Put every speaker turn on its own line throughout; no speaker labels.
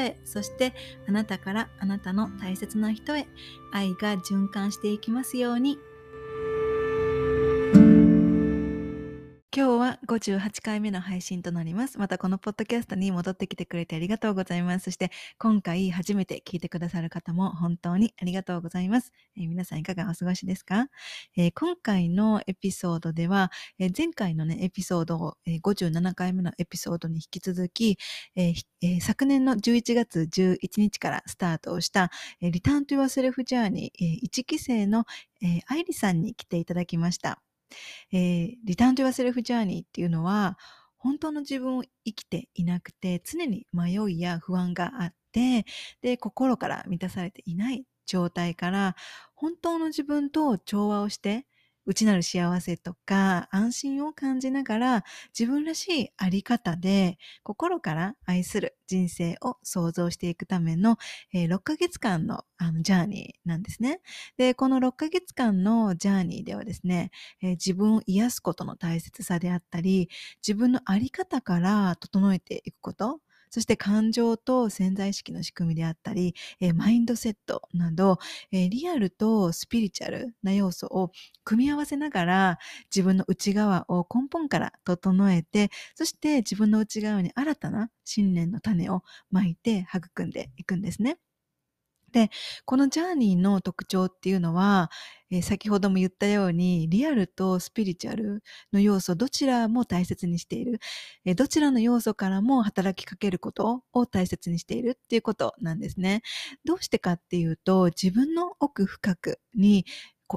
へそしてあなたからあなたの大切な人へ愛が循環していきますように。今日は58回目の配信となります。またこのポッドキャストに戻ってきてくれてありがとうございます。そして今回初めて聞いてくださる方も本当にありがとうございます。えー、皆さんいかがお過ごしですか、えー、今回のエピソードでは、えー、前回のね、エピソード、え57回目のエピソードに引き続き、え昨年の11月11日からスタートをした、リターントゥ Your Self Journey、1期生の、え愛理さんに来ていただきました。えー、リターントゥアセルフジャーニーっていうのは、本当の自分を生きていなくて、常に迷いや不安があって、で、心から満たされていない状態から、本当の自分と調和をして、内なる幸せとか安心を感じながら自分らしいあり方で心から愛する人生を想像していくための、えー、6ヶ月間のあのジャーニーなんですね。で、この6ヶ月間のジャーニーではですね、えー、自分を癒すことの大切さであったり、自分のあり方から整えていくこと、そして感情と潜在意識の仕組みであったり、え、マインドセットなど、え、リアルとスピリチュアルな要素を組み合わせながら自分の内側を根本から整えて、そして自分の内側に新たな信念の種をまいて育んでいくんですね。で、このジャーニーの特徴っていうのは、えー、先ほども言ったように、リアルとスピリチュアルの要素、どちらも大切にしている、えー、どちらの要素からも働きかけることを大切にしているっていうことなんですね。どうしてかっていうと、自分の奥深くに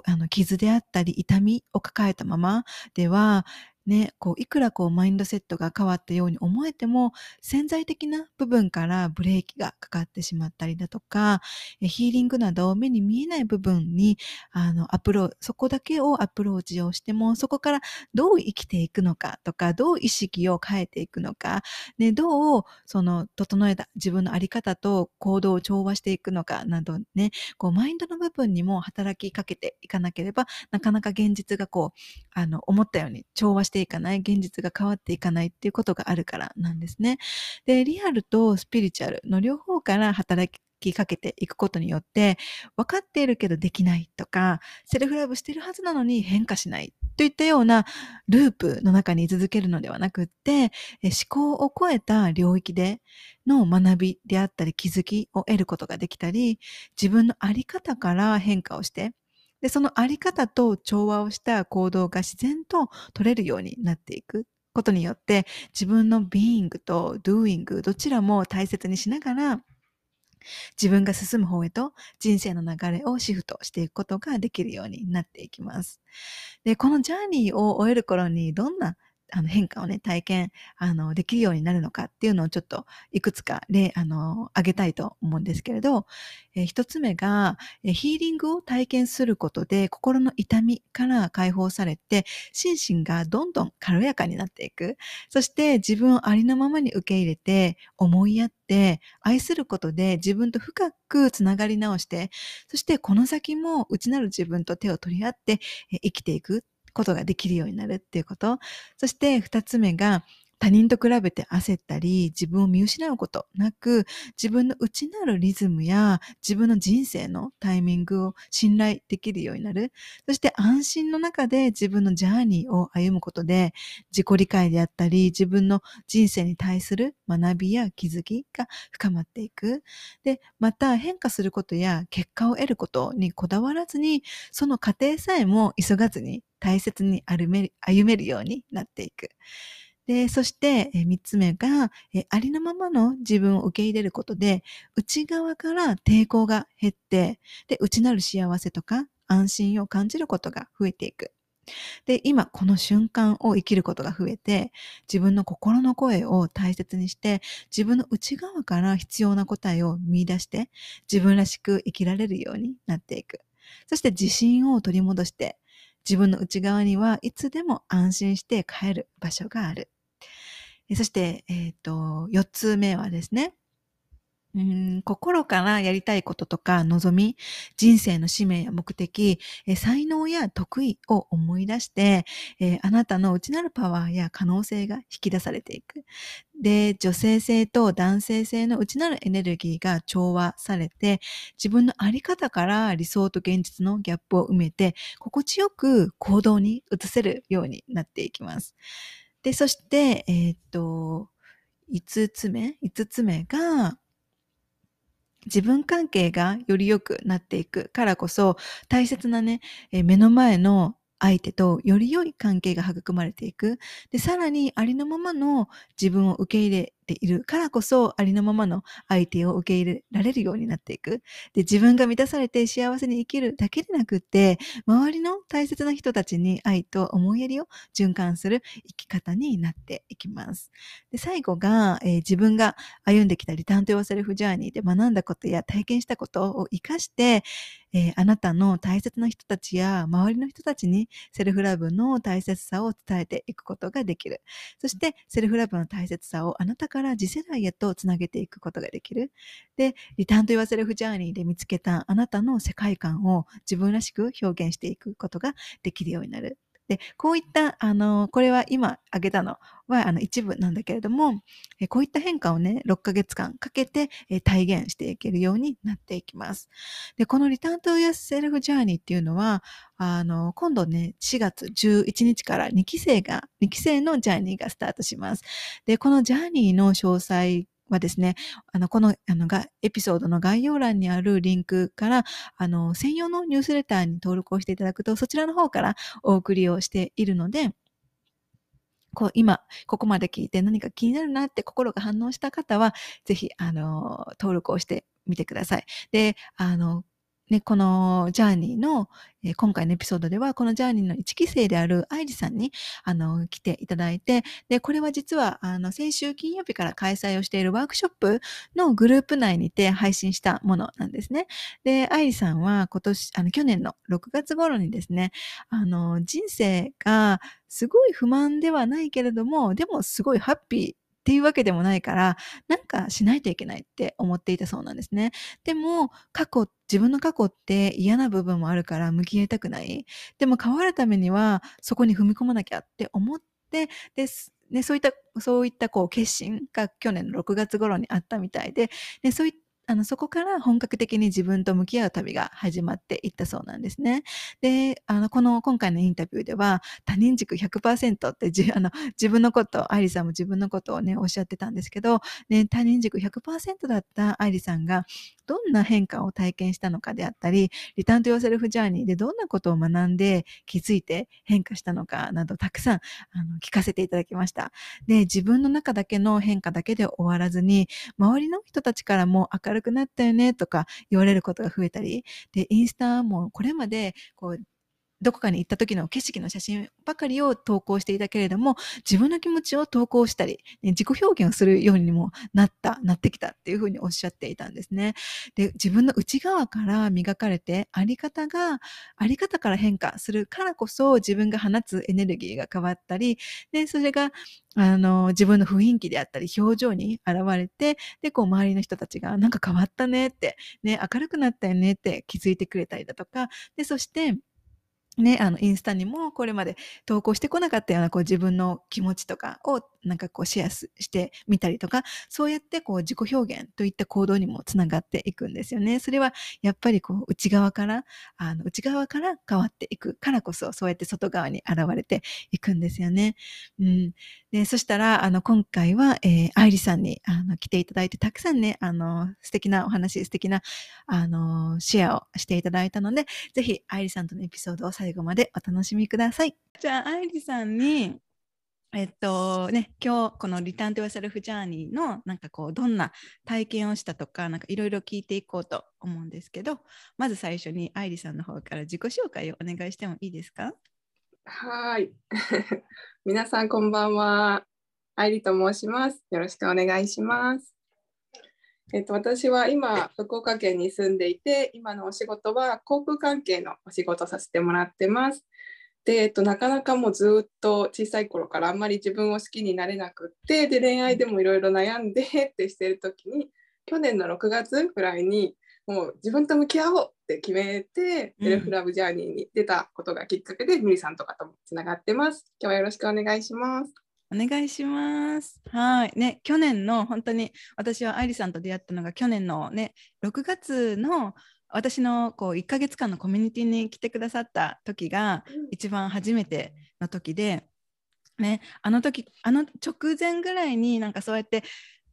あの傷であったり痛みを抱えたままではね、こう、いくらこう、マインドセットが変わったように思えても、潜在的な部分からブレーキがかかってしまったりだとか、ヒーリングなど目に見えない部分に、あの、アプロー、そこだけをアプローチをしても、そこからどう生きていくのかとか、どう意識を変えていくのか、ね、どう、その、整えた自分のあり方と行動を調和していくのかなどね、こう、マインドの部分にも働きかけていかなければ、なかなか現実がこう、あの、思ったように調和してしていかない、現実が変わっていかないっていうことがあるからなんですね。で、リアルとスピリチュアルの両方から働きかけていくことによって、分かっているけどできないとか、セルフラブしてるはずなのに変化しないといったようなループの中に続けるのではなくって、思考を超えた領域での学びであったり気づきを得ることができたり、自分のあり方から変化をして、で、そのあり方と調和をした行動が自然と取れるようになっていくことによって、自分のビーイングとドゥーイングどちらも大切にしながら、自分が進む方へと人生の流れをシフトしていくことができるようになっていきます。で、このジャーニーを終える頃にどんなあの変化をね、体験、あの、できるようになるのかっていうのをちょっといくつか例、あの、挙げたいと思うんですけれど、えー、一つ目が、えー、ヒーリングを体験することで心の痛みから解放されて、心身がどんどん軽やかになっていく。そして自分をありのままに受け入れて、思いやって、愛することで自分と深くつながり直して、そしてこの先も内なる自分と手を取り合って、えー、生きていくことができるようになるっていうこと。そして二つ目が、他人と比べて焦ったり、自分を見失うことなく、自分の内なるリズムや自分の人生のタイミングを信頼できるようになる。そして安心の中で自分のジャーニーを歩むことで、自己理解であったり、自分の人生に対する学びや気づきが深まっていく。で、また変化することや結果を得ることにこだわらずに、その過程さえも急がずに大切に歩め歩めるようになっていく。で、そして、え3つ目が、ありのままの自分を受け入れることで、内側から抵抗が減って、で、内なる幸せとか安心を感じることが増えていく。で、今この瞬間を生きることが増えて、自分の心の声を大切にして、自分の内側から必要な答えを見出して、自分らしく生きられるようになっていく。そして自信を取り戻して、自分の内側にはいつでも安心して帰る場所がある。そして、えっ、ー、と、四つ目はですね、うん心からやりたいこととか望み、人生の使命や目的、え才能や得意を思い出して、えー、あなたの内なるパワーや可能性が引き出されていく。で、女性性と男性性の内なるエネルギーが調和されて、自分のあり方から理想と現実のギャップを埋めて、心地よく行動に移せるようになっていきます。で、そして、えー、っと、5つ目 ?5 つ目が、自分関係がより良くなっていくからこそ、大切なね、え目の前の相手とより良い関係が育まれていく。で、さらにありのままの自分を受け入れているからこそ、ありのままの相手を受け入れられるようになっていく。で、自分が満たされて幸せに生きるだけでなくって、周りの大切な人たちに愛と思いやりを循環する生き方になっていきます。で、最後が、えー、自分が歩んできたリターンとヨーセルフジャーニーで学んだことや体験したことを活かして、えー、あなたの大切な人たちや周りの人たちにセルフラブの大切さを伝えていくことができる。そして、セルフラブの大切さをあなたから次世代へとつなげていくことができる。で、リターンと言わせるフジャーニーで見つけたあなたの世界観を自分らしく表現していくことができるようになる。で、こういった、あの、これは今挙げたのは、あの、一部なんだけれども、こういった変化をね、6ヶ月間かけて、体現していけるようになっていきます。で、このリターントゥーヤスセルフジャーニーっていうのは、あの、今度ね、4月11日から2期生が、2期生のジャーニーがスタートします。で、このジャーニーの詳細はですね、あの、この、あの、が、エピソードの概要欄にあるリンクから、あの、専用のニュースレターに登録をしていただくと、そちらの方からお送りをしているので、こう、今、ここまで聞いて何か気になるなって心が反応した方は、ぜひ、あの、登録をしてみてください。で、あの、ね、このジャーニーの、えー、今回のエピソードでは、このジャーニーの1期生である愛理さんに、あの、来ていただいて、で、これは実は、あの、先週金曜日から開催をしているワークショップのグループ内にて配信したものなんですね。で、愛理さんは今年、あの、去年の6月頃にですね、あの、人生がすごい不満ではないけれども、でもすごいハッピー、っていうわけでもないから、なんかしないといけないって思っていたそうなんですね。でも、過去、自分の過去って嫌な部分もあるから向き合いたくない。でも変わるためには、そこに踏み込まなきゃって思って、で、ね、そういった、そういったこう決心が去年の6月頃にあったみたいで、ねそういったあの、そこから本格的に自分と向き合う旅が始まっていったそうなんですね。で、あの、この今回のインタビューでは、他人軸100%ってじあの自分のこと、愛理さんも自分のことをね、おっしゃってたんですけど、ね、他人軸100%だった愛理さんが、どんな変化を体験したのかであったり、リターントヨーセルフジャーニーでどんなことを学んで気づいて変化したのかなど、たくさんあの聞かせていただきました。で、自分の中だけの変化だけで終わらずに、周りの人たちからも明るくなったよねとか言われることが増えたり、で、インスタもこれまでこうどこかに行った時の景色の写真ばかりを投稿していたけれども、自分の気持ちを投稿したり、ね、自己表現をするようにもなった、なってきたっていうふうにおっしゃっていたんですね。で、自分の内側から磨かれて、あり方が、あり方から変化するからこそ、自分が放つエネルギーが変わったり、で、それが、あの、自分の雰囲気であったり、表情に現れて、で、こう、周りの人たちが、なんか変わったねって、ね、明るくなったよねって気づいてくれたりだとか、で、そして、ね、あの、インスタにもこれまで投稿してこなかったようなこう自分の気持ちとかをなんかこうシェアしてみたりとか、そうやってこう自己表現といった行動にもつながっていくんですよね。それはやっぱりこう内側から、あの内側から変わっていくからこそ、そうやって外側に現れていくんですよね。うん。で、そしたら、あの、今回は、えー、愛理さんにあの来ていただいて、たくさんね、あの、素敵なお話、素敵な、あの、シェアをしていただいたので、ぜひ愛理さんとのエピソードを最後までお楽しみください。じゃあ、愛理さんに、えっとね、今日このリターンとヨーセルフジャーニーのなんかこうどんな体験をしたとかなんかいろいろ聞いていこうと思うんですけどまず最初に愛理さんの方から自己紹介をお願いしてもいいですか？
はい。皆さんこんばんは。愛理と申します。よろしくお願いします。えっと、私は今、福岡県に住んでいて、今のお仕事は航空関係のお仕事させてもらってます。で、えっと、なかなかもうずっと小さい頃からあんまり自分を好きになれなくってで恋愛でもいろいろ悩んでってしてる時に去年の6月ぐらいにもう自分と向き合おうって決めて、セルフラブジャーニーに出たことがきっかけで、ミリさんとかともつながってます。今日はよろしくお願いします。
お願いします。はい。ね、去年の本当に私は愛理さんと出会ったのが去年のね、6月の私のこう1ヶ月間のコミュニティに来てくださった時が一番初めての時で、ね、あの時あの直前ぐらいになんかそうやって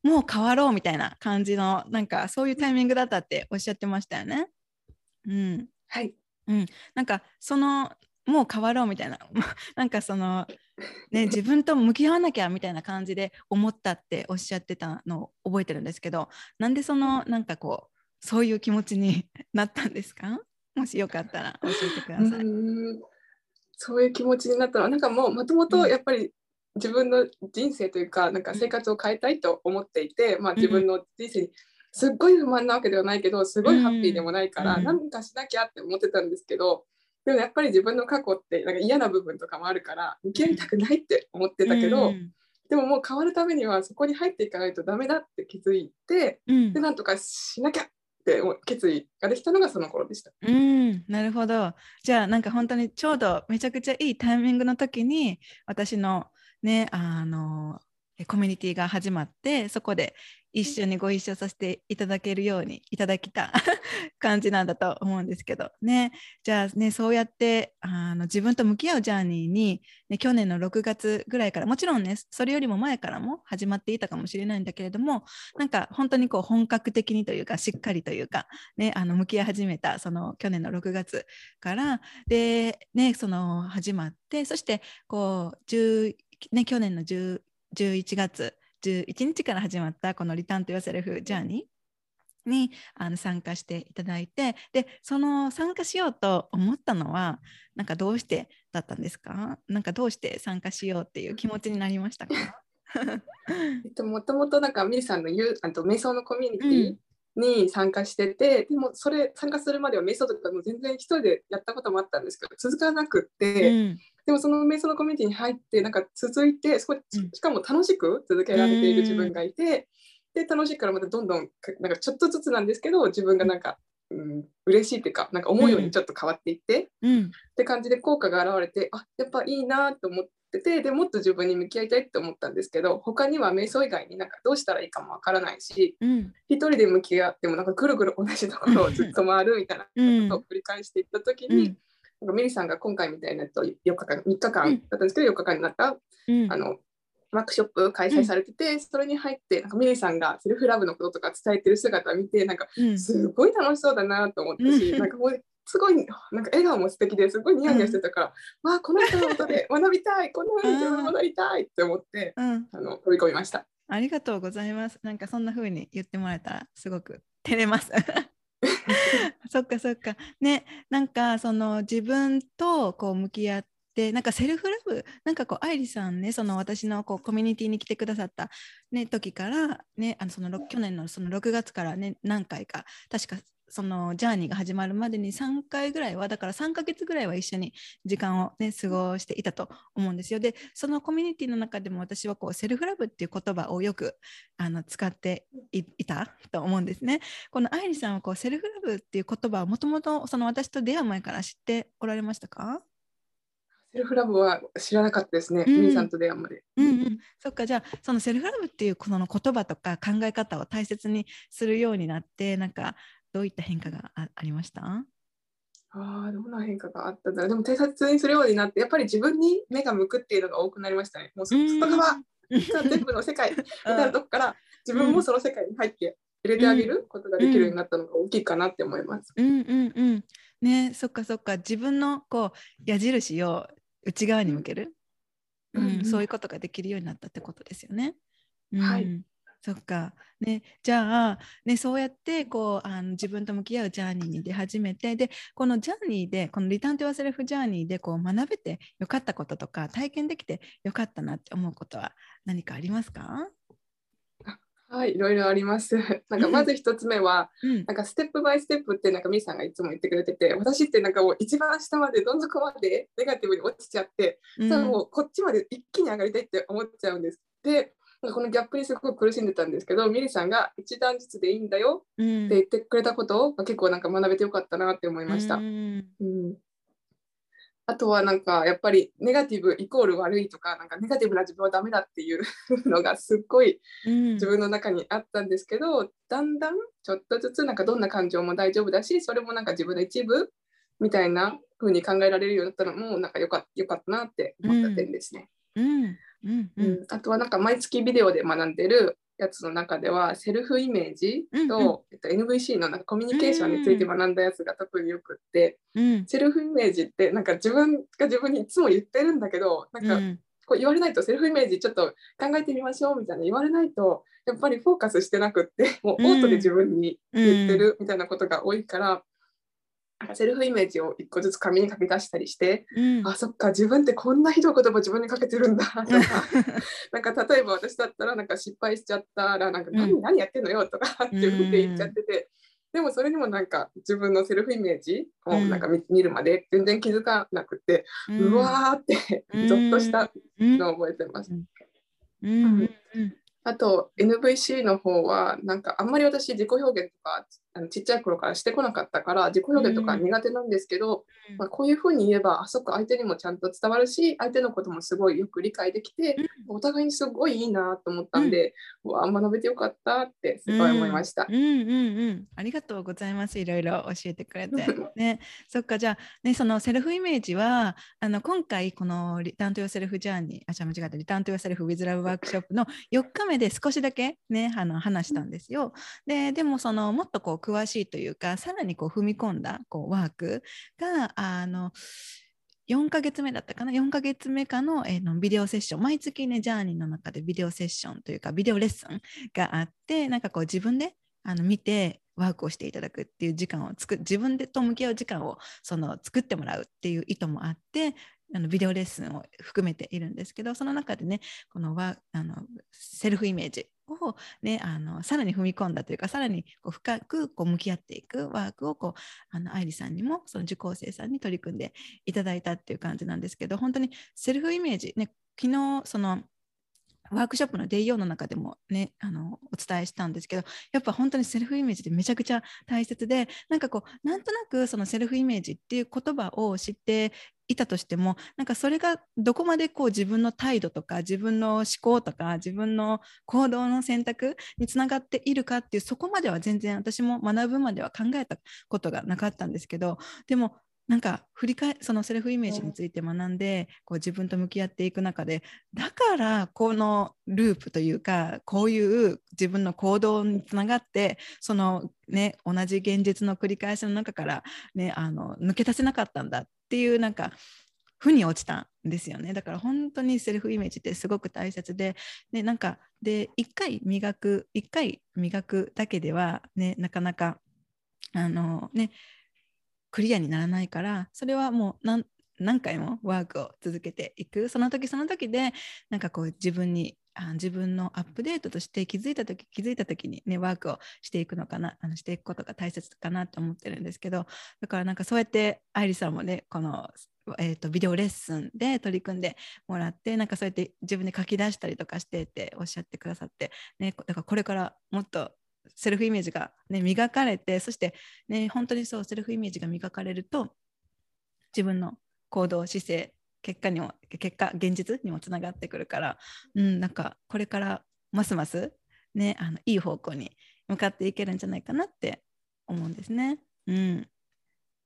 もう変わろうみたいな感じのなんかそういうタイミングだったっておっしゃってましたよね。うん、
はい、
うん、なんかそのもう変わろうみたいな。なんかそのね自分と向き合わなきゃみたいな感じで思ったっておっしゃってたのを覚えてるんですけどなんでそのなんかこうそういう気持ちに なったんですか？もしよかったら教えてください。
そういう気持ちになったの？はなんかもうもともとやっぱり自分の人生というかなんか生活を変えたいと思っていて、まあ、自分の人生にすっごい不満なわけではないけどすごいハッピーでもないから、何かしなきゃって思ってたんですけどでもやっぱり自分の過去ってなんか嫌な部分とかもあるから向き合いたくないって思ってたけど、でももう変わるためにはそこに入っていかないとダメだって気づいて、でなんとかしなきゃって決意ができたのがその頃でした。
うん、なるほど。じゃあなんか本当にちょうどめちゃくちゃいいタイミングの時に私のねあのコミュニティが始まってそこで一緒にご一緒させていただけるようにいただきた 感じなんだと思うんですけど。ね。じゃあねそうやってあの自分と向き合うジャーニーに、ね、去年の6月ぐらいからもちろんねそれよりも前からも始まっていたかもしれないんだけれどもなんか本当にこう本格的にというかしっかりというか、ね、あの向き合い始めたその去年の6月からで、ね、その始まってそしてこうね、去年の11月11日から始まったこのリターンとヨセルフジャーニーにあの参加していただいてでその参加しようと思ったのはなんかどうしてだったんですか？なんかどうして参加しようっていう気持ちになりましたか？
えっと、もともとなんかミリさんの言うあと瞑想のコミュニティに参加してて、うん、でもそれ参加するまでは瞑想とかも全然一人でやったこともあったんですけど続かなくって、うん、でもその瞑想のコミュニティに入ってなんか続いてそこしかも楽しく続けられている自分がいて、で楽しいからまたどんどんなんかちょっとずつなんですけど自分がなんか、うん、嬉しいっていうかなんか思うようにちょっと変わっていって、うん、って感じで効果が現れてあやっぱいいなと思っててでもっと自分に向き合いたいって思ったんですけど他には瞑想以外になんかどうしたらいいかもわからないし、うん、一人で向き合ってもなんかぐるぐる同じところをずっと回るみたいなことを繰り返していった時に。なんかメリさんが今回みたいなと4日間、3日間だったんですけど、4日間になった、うん、あのワークショップ開催されてて、うん、それに入ってなんかミリさんがセルフラブのこととか伝えてる姿を見てなんかすごい楽しそうだなと思ったし、うん、なんかすごいなんか笑顔も素敵ですごいニヤニヤしてたから、うん、わあこの人のことで 学びたいこのように自分学びたいって思って、うん、あの飛び込みました。
ありがとうございます。なんかそんな風に言ってもらえたらすごく照れます。そっかそっか。ね、なんかその自分とこう向き合って、なんかセルフラブ、なんかこう、愛理さんね、その私のこうコミュニティに来てくださった、ね、時から、ね、あのその去年のその6月からね、何回か、確かそのジャーニーが始まるまでに3回ぐらいはだから3ヶ月ぐらいは一緒に時間を、ね、過ごしていたと思うんですよ。でそのコミュニティの中でも私はこうセルフラブっていう言葉をよくあの使っていたと思うんですね。この愛理さんはこうセルフラブっていう言葉はもともとその私と出会う前から知っておられましたか？
セルフラブは知らなかったですね、うん、さんと出会うまで。
うんうん、そっかじゃあそのセルフラブっていうこの言葉とか考え方を大切にするようになってなんかどういった変化がありました？
ああ、どんな変化があったんだろう。でも、偵察にするようになって、やっぱり自分に目が向くっていうのが多くなりましたね。もう外側、全部の世界みたいなとこから、自分もその世界に入って入れてあげることができるようになったのが大きいかなって思います。
うんうんうん。ね、そっかそっか。自分のこう矢印を内側に向ける、うん、うん、そういうことができるようになったってことですよね。
うん、はい。
そっか。ね、じゃあ、ね、そうやってこうあの自分と向き合うジャーニーに出始めて、で、このジャーニーで、このリターントゥワセルフジャーニーでこう学べてよかったこととか、体験できてよかったなって思うことは何かありますか？
はい、いろいろあります。なんかまず一つ目は、
うん、
なんかステップバイステップってなんかミーさんがいつも言ってくれてて、私ってなんかもう一番下までどん底までネガティブに落ちちゃって、うん、もうこっちまで一気に上がりたいって思っちゃうんです。で、このギャップにすごく苦しんでたんですけど、ミリさんが一段ずつでいいんだよって言ってくれたことを、結構なんか学べてよかったなって思いました。うん、うんあとはなんかやっぱりネガティブイコール悪いとかなんかネガティブな自分はダメだっていうのがすっごい自分の中にあったんですけど、うん、だんだんちょっとずつなんかどんな感情も大丈夫だしそれもなんか自分の一部みたいな風に考えられるようになったのもなんかよかったよかったなって思った点ですね。
うん、うんうん、
あとはなんか毎月ビデオで学んでるやつの中ではセルフイメージと、うんうん、えっと、NVC のなんかコミュニケーションについて学んだやつが特によくって、うん、セルフイメージってなんか自分が自分にいつも言ってるんだけどなんか、こう言われないとセルフイメージちょっと考えてみましょうみたいな言われないとやっぱりフォーカスしてなくってもうオートで自分に言ってるみたいなことが多いから、セルフイメージを一個ずつ紙に書き出したりして、うん、あそっか自分ってこんなひどい言葉自分にかけてるんだとか。なんか例えば私だったらなんか失敗しちゃったらなんか何,、何やってんのよとかっていうふうに言っちゃってて、でもそれにもなんか自分のセルフイメージをなんか見,、るまで全然気づかなくて、うわーってゾッとしたのを覚えてます。うん。あと NVC の方はなんかあんまり私自己表現とかあのちっちゃい頃からしてこなかったから自己表現とか苦手なんですけど、うん、まあ、こういうふうに言えばあそこ相手にもちゃんと伝わるし相手のこともすごいよく理解できて、うん、お互いにすごいいいなと思ったんで、うん、わ学べてよかったってすごい思いました、
うん、うんうんうん。ありがとうございます。いろいろ教えてくれて。ね。そっかじゃあねそのセルフイメージはあの今回このリターントゥヨセルフジャーニーあじゃ間違えた。リターントゥヨセルフウィズラブワークショップの4日目で少しだけねあの話したんですよ。ででもそのもっとこう詳しいというかさらにこう踏み込んだこうワークがあの4ヶ月目だったかな？4ヶ月目かの,、えー、のビデオセッション毎月ねジャーニーの中でビデオセッションというかビデオレッスンがあってなんかこう自分であの見てワークをしていただくっていう時間を作自分でと向き合う時間をその作ってもらうっていう意図もあってあのビデオレッスンを含めているんですけどその中でねこのワあのセルフイメージを、ね、あのさらに踏み込んだというかさらにこう深くこう向き合っていくワークをこうあの愛理さんにもその受講生さんに取り組んでいただいたっていう感じなんですけど本当にセルフイメージ、ね、昨日そのワークショップのデイヨーの中でもねあのお伝えしたんですけどやっぱ本当にセルフイメージってめちゃくちゃ大切でなんかこうなんとなくそのセルフイメージっていう言葉を知っていたとしてもなんかそれがどこまでこう自分の態度とか自分の思考とか自分の行動の選択につながっているかっていうそこまでは全然私も学ぶまでは考えたことがなかったんですけどでもなんか振り返そのセルフイメージについて学んで、こう自分と向き合っていく中でだからこのループというかこういう自分の行動につながってそのね同じ現実の繰り返しの中からねあの抜け出せなかったんだっていうなんか負に落ちたんですよね。だから本当にセルフイメージってすごく大切で、ね、なんかで1回磨く1回磨くだけではねなかなかあのねクリアにならないからそれはもう何何回もワークを続けていく。その時その時でなんかこう自分にあ自分のアップデートとして気づいた時気づいた時にねワークをしていくのかなあのしていくことが大切かなと思ってるんですけどだからなんかそうやって愛理さんもねこのえーと、ビデオレッスンで取り組んでもらってなんかそうやって自分で書き出したりとかしてっておっしゃってくださって、ね、だからこれからもっとセルフイメージが、ね、磨かれてそして、ね、本当にそうセルフイメージが磨かれると自分の行動姿勢結果にも結果現実にもつながってくるから、うん、なんかこれからますます、ね、あのいい方向に向かっていけるんじゃないかなって思うんですね。うん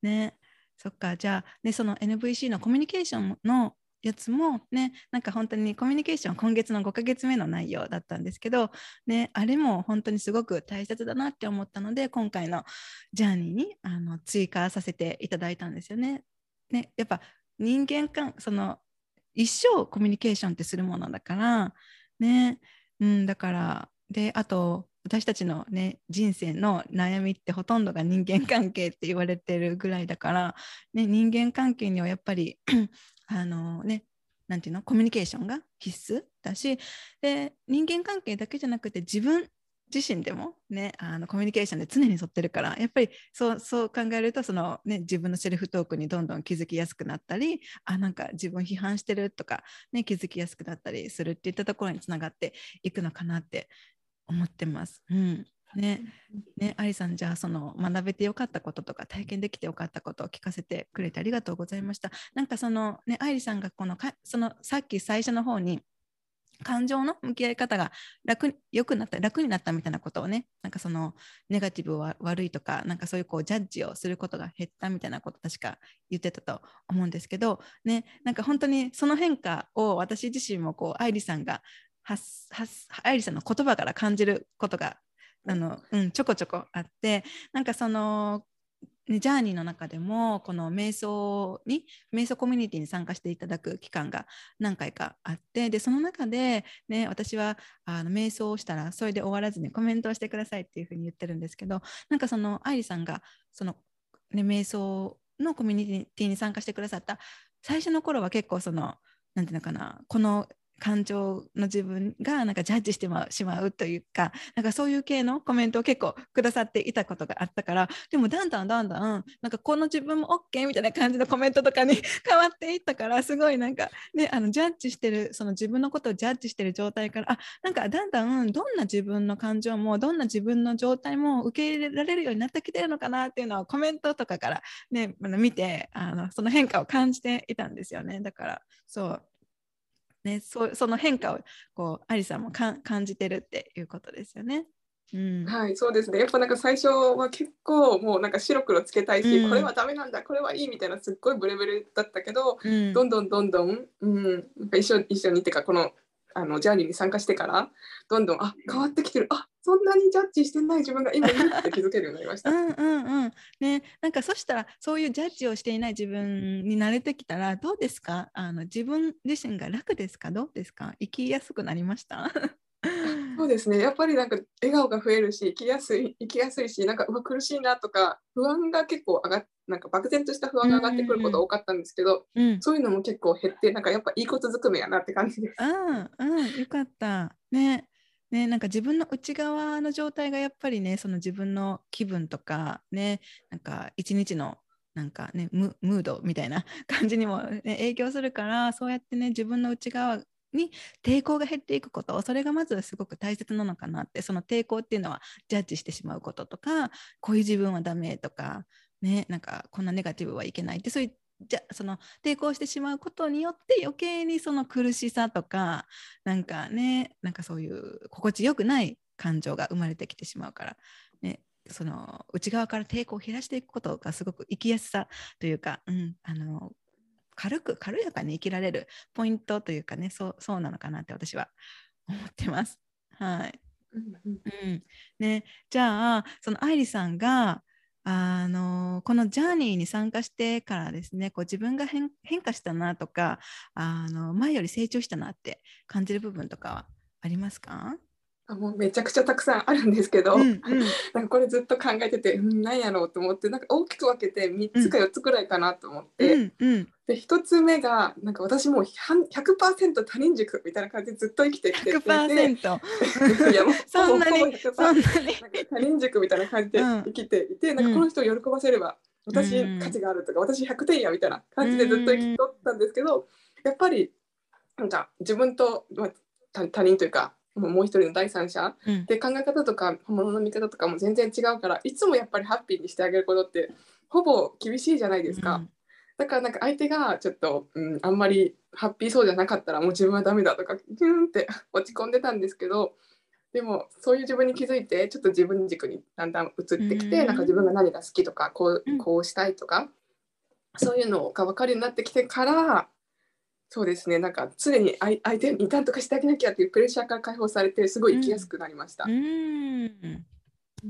ねそっかじゃあ、ね、その NVC のコミュニケーションのやつもねなんか本当にコミュニケーション今月の5ヶ月目の内容だったんですけど、ね、あれも本当にすごく大切だなって思ったので今回のジャーニーにあの追加させていただいたんですよね。ねやっぱ人間間その一生コミュニケーションってするものだからね、うん、だからであと私たちのね人生の悩みってほとんどが人間関係って言われてるぐらいだから、ね、人間関係にはやっぱり あのねなんていうの？コミュニケーションが必須だしで人間関係だけじゃなくて自分自身でもねあのコミュニケーションで常に沿ってるからやっぱりそうそう考えるとその、ね、自分のセルフトークにどんどん気づきやすくなったりあなんか自分批判してるとか、ね、気づきやすくなったりするっていったところにつながっていくのかなって思ってます。うんねね、アリさんじゃあその学べてよかったこととか体験できてよかったことを聞かせてくれてありがとうございました。なんかそのねアイリさんがこのかそのさっき最初の方に感情の向き合い方が楽良くなった楽になったみたいなことをねなんかそのネガティブは悪いとかなんかそういうこうジャッジをすることが減ったみたいなこと確か言ってたと思うんですけどねなんか本当にその変化を私自身もこう愛理さんが愛理さんの言葉から感じることがあの、うん、ちょこちょこあってなんかそのジャーニーの中でもこの瞑想に瞑想コミュニティに参加していただく期間が何回かあってでその中で、ね、私はあの瞑想をしたらそれで終わらずにコメントをしてくださいっていうふうに言ってるんですけどなんかその愛理さんがその、ね、瞑想のコミュニティに参加してくださった最初の頃は結構その何て言うのかなこの感情の自分がなんかジャッジしてしまうというかなんかそういう系のコメントを結構くださっていたことがあったからでもだんだんだんだんなんかこの自分も OK みたいな感じのコメントとかに 変わっていったからすごいなんかねあのジャッジしてるその自分のことをジャッジしてる状態からあなんかだんだんどんな自分の感情もどんな自分の状態も受け入れられるようになってきてるのかなっていうのはコメントとかからね見てあのその変化を感じていたんですよね。だからそうね、そその変化をこうアリさんも感じてるっていうことですよね。
うん、はいそうですね。やっぱなんか最初は結構もうなんか白黒つけたいし、うん、これはダメなんだこれはいいみたいなすっごいブレブレだったけど、うん、どんどんどんどん、うん、なんか一緒一緒にっていうかこのあのジャーニーに参加してからどんどんあ変わってきてる。あそんなにジャッジしてない自分が今いるって気づけるようになりました。うん
うんうん。ね、なんかそしたらそういうジャッジをしていない自分に慣れてきたらどうですか？あの自分自身が楽ですか？どうですか？生きやすくなりました？
そうですね。やっぱりなんか笑顔が増えるし生きやすい生きやすいしなんかうわ苦しいなとか不安が結構上がなんか漠然とした不安が上がってくること多かったんですけど、うんうん、そういうのも結構減ってなんかやっぱいいことずくめやなって感じです。
うんうん。よかった。ねね、なんか自分の内側の状態がやっぱりねその自分の気分とかねなんか一日のなんかねムードみたいな 感じにも、ね、影響するからそうやってね自分の内側に抵抗が減っていくことそれがまずすごく大切なのかなってその抵抗っていうのはジャッジしてしまうこととかこういう自分はダメとかねなんかこんなネガティブはいけないってそういうじゃその抵抗してしまうことによって余計にその苦しさとかなんかねなんかそういう心地よくない感情が生まれてきてしまうから、ね、その内側から抵抗を減らしていくことがすごく生きやすさというか、うん、あの軽く軽やかに生きられるポイントというかねそうそうなのかなって私は 思ってます。はい、うんね、じゃあその愛理さんがあのこのジャーニーに参加してからですねこう自分が変化したなとかあの前より成長したなって感じる部分とかはありますか？
あもうめちゃくちゃたくさんあるんですけど、うんうん、なんかこれずっと考えてて、うん、何やろうと思ってなんか大きく分けて3つか4つくらいかなと思って、うんうん、で1つ目がなんか私もう100%他人軸みたいな感じでずっと生きてきてて。
100%いやもうそんなにそんなに。
他人軸みたいな感じで生きていて、うん、なんかこの人を喜ばせれば私価値があるとか、私100点やみたいな感じでずっと生きとったんですけど、やっぱりなんか自分と、まあ、他人というかもう一人の第三者、うん、で考え方とか物の見方とかも全然違うからいつもやっぱりハッピーにしてあげることってほぼ厳しいじゃないですか、うん、だからなんか相手がちょっと、うん、あんまりハッピーそうじゃなかったらもう自分はダメだとかギュンって落ち込んでたんですけどでもそういう自分に気づいてちょっと自分軸にだんだん移ってきて、うん、なんか自分が何が好きとかこうこうしたいとか、そういうのが分かるようになってきてからそうですねなんか常に相相手に何とかしてあげなきゃっていうプレッシャーから解放されてすごい生きやすくなりました。
うん、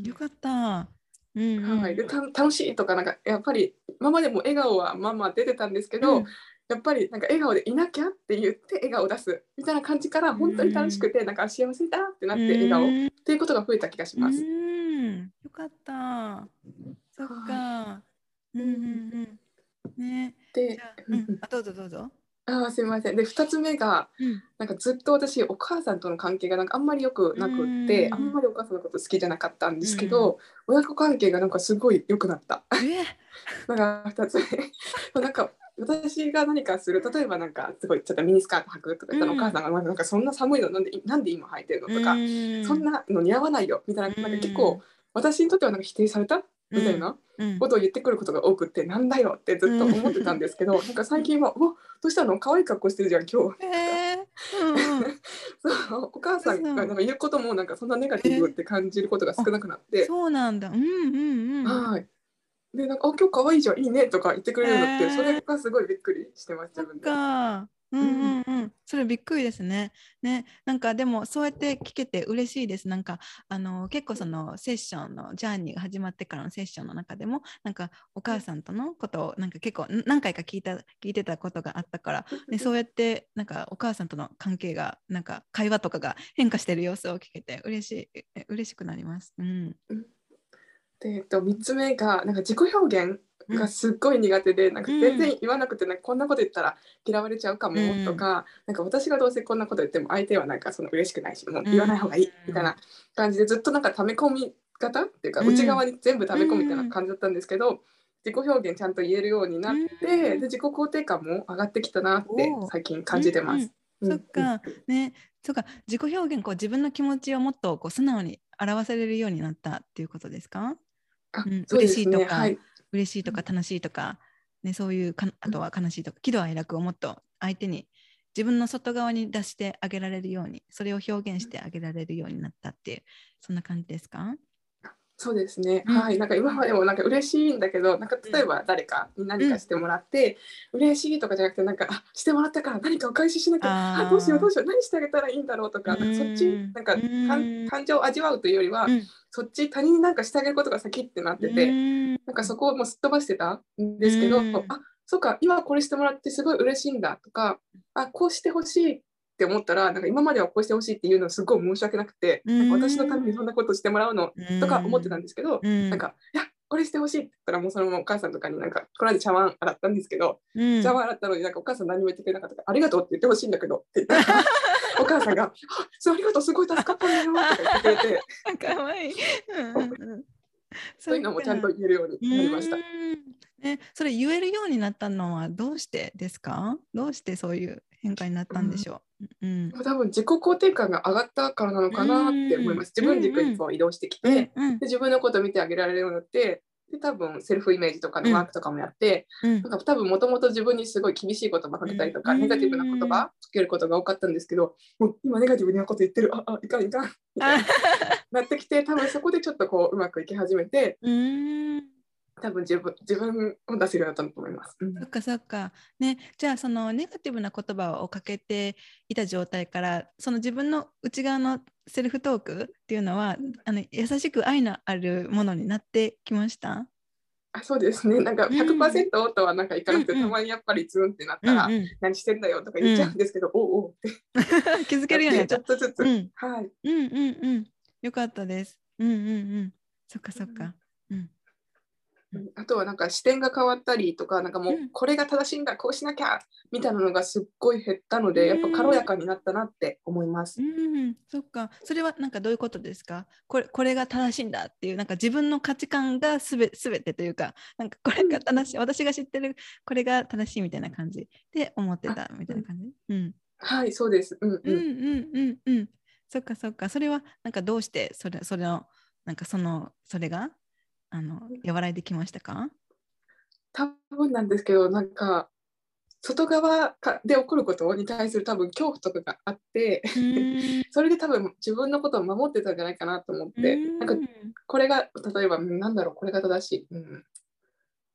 よかった。
うん、はい、で楽しいとかなんかやっぱり今までも笑顔はまあまあ出てたんですけど、うん、やっぱりなんか笑顔でいなきゃって言って笑顔を出すみたいな感じから本当に楽しくてなんか幸せだってなって笑顔っていうことが増えた気がします。
うんよかった。そっか。うんうんうん。ね。
で
うん、あどうぞどうぞ。
あーすみません。で2つ目が
うん。
なんかずっと私お母さんとの関係がなんかあんまり良くなくって
うん。
あんまりお母さんのこと好きじゃなかったんですけど親子関係がなんかすごい良くなった。
え。
なんか2つ目。なんか私が何かする例えばなんかすごいちょっとミニスカート履くとか言ったら、
うん。
お母さんがまあなんかそんな寒いのなんでなんで今履いてるのとか、
うん。
そんなの似合わないよみたいななんか結構私にとってはなんか否定されたみたいな
うん。
ことを言ってくることが多くってなんだよってずっと思ってたんですけど、なんか最近は「うわどうしたの？可愛い格好してるじゃん今日」
えー。
そうお母さんがなんか言うこともなんかそんなネガティブって感じることが少なくなって、
そうなんだ。うんうんうん。
はい。でなんかあ今日可愛いじゃんいいねとか言ってくれるようになって、それがすごいびっくりしてます自分で。
か。うんうんうん、それびっくりですね。ね、なんかでもそうやって聞けて嬉しいです。なんかあの結構そのセッションのジャーニーが始まってからのセッションの中でもなんかお母さんとのことをなんか結構ん何回か聞いた聞いてたことがあったから、ね、そうやってなんかお母さんとの関係がなんか会話とかが変化してる様子を聞けて嬉しいえ嬉しくなります。うん。
でえっと3つ目がなんか自己表現がすっごい苦手で、なんか全然言わなくてなんかこんなこと言ったら嫌われちゃうかも
うん。
とか、なんか私がどうせこんなこと言っても相手はなんかその嬉しくないしもう言わない方がいいみたいな感じでずっとなんか溜め込み方っていうか
うん。
内側に全部溜め込みみたいな感じだったんですけど、自己表現ちゃんと言えるようになって、
うん。
で自己肯定感も上がってきたなって最近感じてます。うん
そっか、ね、そっか、自己表現、こう自分の気持ちをもっとこう素直に表せれるようになったっていうことですか？
あ
うん。
そうです
嬉しいとか。
はい、
嬉しいとか楽しいとか、ね、そういうか、あとは悲しいとか、喜怒哀楽をもっと相手に自分の外側に出してあげられるように、それを表現してあげられるようになったっていう、そんな感じですか？
そうですね、
うん。
はい。なんか今までもなんか嬉しいんだけどなんか例えば誰かに何かしてもらって、嬉しいとかじゃなくてなんかあしてもらったから何かお返ししなきゃ
あ
どうしようどうしよう何してあげたらいいんだろうとかなんかそっち
うん。
なんか感情を味わうというよりは、
うん
そっち他人に何かしてあげることが先ってなってて、
うん。
なんかそこをもうすっ飛ばしてたんですけど、
うん。
あそうか今これしてもらってすごい嬉しいんだとかあこうしてほしいって思ったらなんか今まではこうしてほしいっていうのすごい申し訳なくて、
うん
なんか私のためにそんなことしてもらうのとか思ってたんですけど、
うん。
なんかいやこれしてほしいって言ったらもうそのままお母さんとかになんかこの間茶碗洗ったんですけど、
うん
茶碗洗ったのになんかお母さん何も言ってくれなかったからありがとうって言ってほしいんだけどって言ったら お母さんが「あそうありがとうすごい助かったんだよ」とか言ってくれて
かわいい。うんうんうん。
そういうのもちゃんと言えるようになりました。
ね、それ言えるようになったのはどうしてですか？どうしてそういう変化になったんでしょう、うん
多分自己肯定感が上がったからなのかなって思います。自分軸にこう移動してきて、
うんうん
で自分のことを見てあげられるようになってで多分セルフイメージとかのワークとかもやって、
うん。
なんか多分もともと自分にすごい厳しい言葉かけたりとか、
うん
ネガティブな言葉かけることが多かったんですけど、もう今ネガティブなこと言ってる。ああいかんいかん。な なってきて多分そこでちょっとこううまくいき始めて
うーん
多分自分自分を出せるようになったと思います。うん。
そっかそっか。ね、じゃあそのネガティブな言葉をかけていた状態からその自分の内側のセルフトークっていうのはあの優しく愛のあるものになってきました？
あそうですね。なんか100%とはなんかいかなくて、
うんうん。
たまにやっぱりツンってなったら、
うんうん。
何してんだよとか言っちゃうんですけど、おうおうって。
気づけるようになっ
ち
た。
ょっとずつ、
うん。
はい。
うんうんうん。よかったです。うんうんうん。そっかそっか。うん。
あとはなんか視点が変わったりとかなんかもう
うん
これが正しいんだこうしなきゃみたいなのがすっごい減ったのでやっぱ軽やかになったなって思います。
うん、そっか。それはなんかどういうことですか？これこれが正しいんだっていう、なんか自分の価値観がすべすべてというか、なんかこれが正しい、私が知ってるこれが正しいみたいな感じで思ってたみたいな感じ？うん。
はいそうです。うん
う
うんん。
うんうんうん。そっかそっか。それはなんかどうしてそれそれの、なんかその、それがあの和らいできましたか？
多分なんですけどなんか外側かで起こることに対する多分恐怖とかがあって
うん。
それで多分自分のことを守ってたんじゃないかなと思ってなんかこれが例えばうんなんだろうこれが正しい。うん。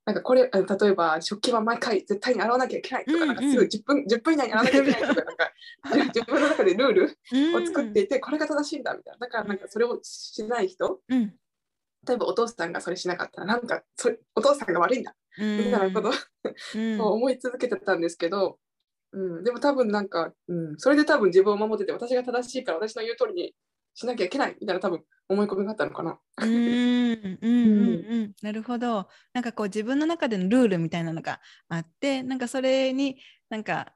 なんかこれ例えば食器は毎回絶対に洗わなきゃいけないとか,、
うんうん。
なんかすぐ10分 ,10 分以内に洗わなきゃいけないとかなんか 自分の中でルールを作っていて、これが正しいんだみたいな。だからなんかそれをしない人
うん
例えばお父さんがそれしなかったらなんかそれお父さんが悪いんだ。みたいなこと。を思い続けてたんですけど、うん、でも多分なんか、うん、それで多分自分を守ってて私が正しいから私の言う通りにしなきゃいけないみたいな多分思い込みがあったのかな。
うん。うん。うん。うん。なるほど。なんかこう自分の中でのルールみたいなのがあってなんかそれになんか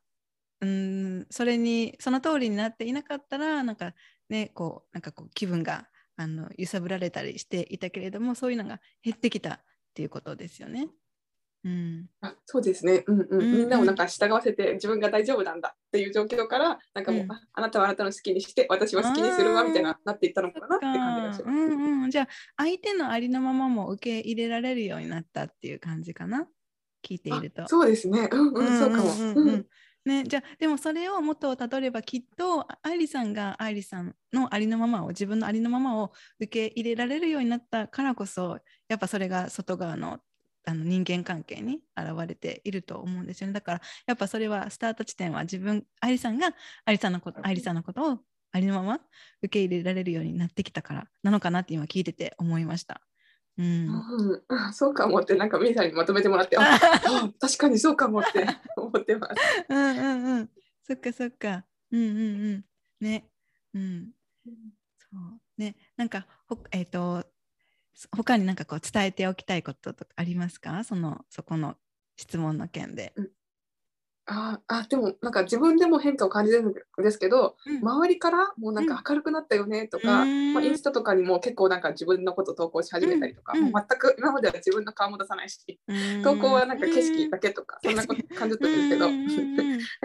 うん。それにその通りになっていなかったらなんかねこうなんかこう気分があの揺さぶられたりしていたけれどもそういうのが減ってきたっていうことですよね。
うん、あそうですね、うんうん、みんなをなんか従わせて自分が大丈夫なんだっていう状況からなんかもう、うん、ああなたはあなたの好きにして私は好きにするわみたいななっていったのかなって感じがします、うん
うん、じゃあ相手のありのままも受け入れられるようになったっていう感じかな？聞いていると。
そうですね。うんうん。そうかも、うん。うん
ね、じゃあでもそれをもっとたどればきっと愛理さんが愛理さんのありのままを自分のありのままを受け入れられるようになったからこそやっぱそれが外側のあの人間関係に現れていると思うんですよねだからやっぱそれはスタート地点は自分愛理さんが愛理さんのこと愛理さんのことをありのまま受け入れられるようになってきたからなのかなって今聞いてて思いました。
うん、うん、そうかもってなんかミさんにまとめてもらってあ 確かにそうかもって 思ってます。
うんうんうん。そっかそっか。うんうんうん。ね。うん。そう。ね。なんかえっ、ー、と他になんかこう伝えておきたいこととかありますか？そのそこの質問の件で。うん
ああでもなんか自分でも変化を感じるんですけど、うん、周りからもうなんか明るくなったよねとか、うん、まあ、インスタとかにも結構なんか自分のこと投稿し始めたりとか、うん、全く今までは自分の顔も出さないし、投稿はなんか景色だけとかそんなこと感じてたんですけど、なん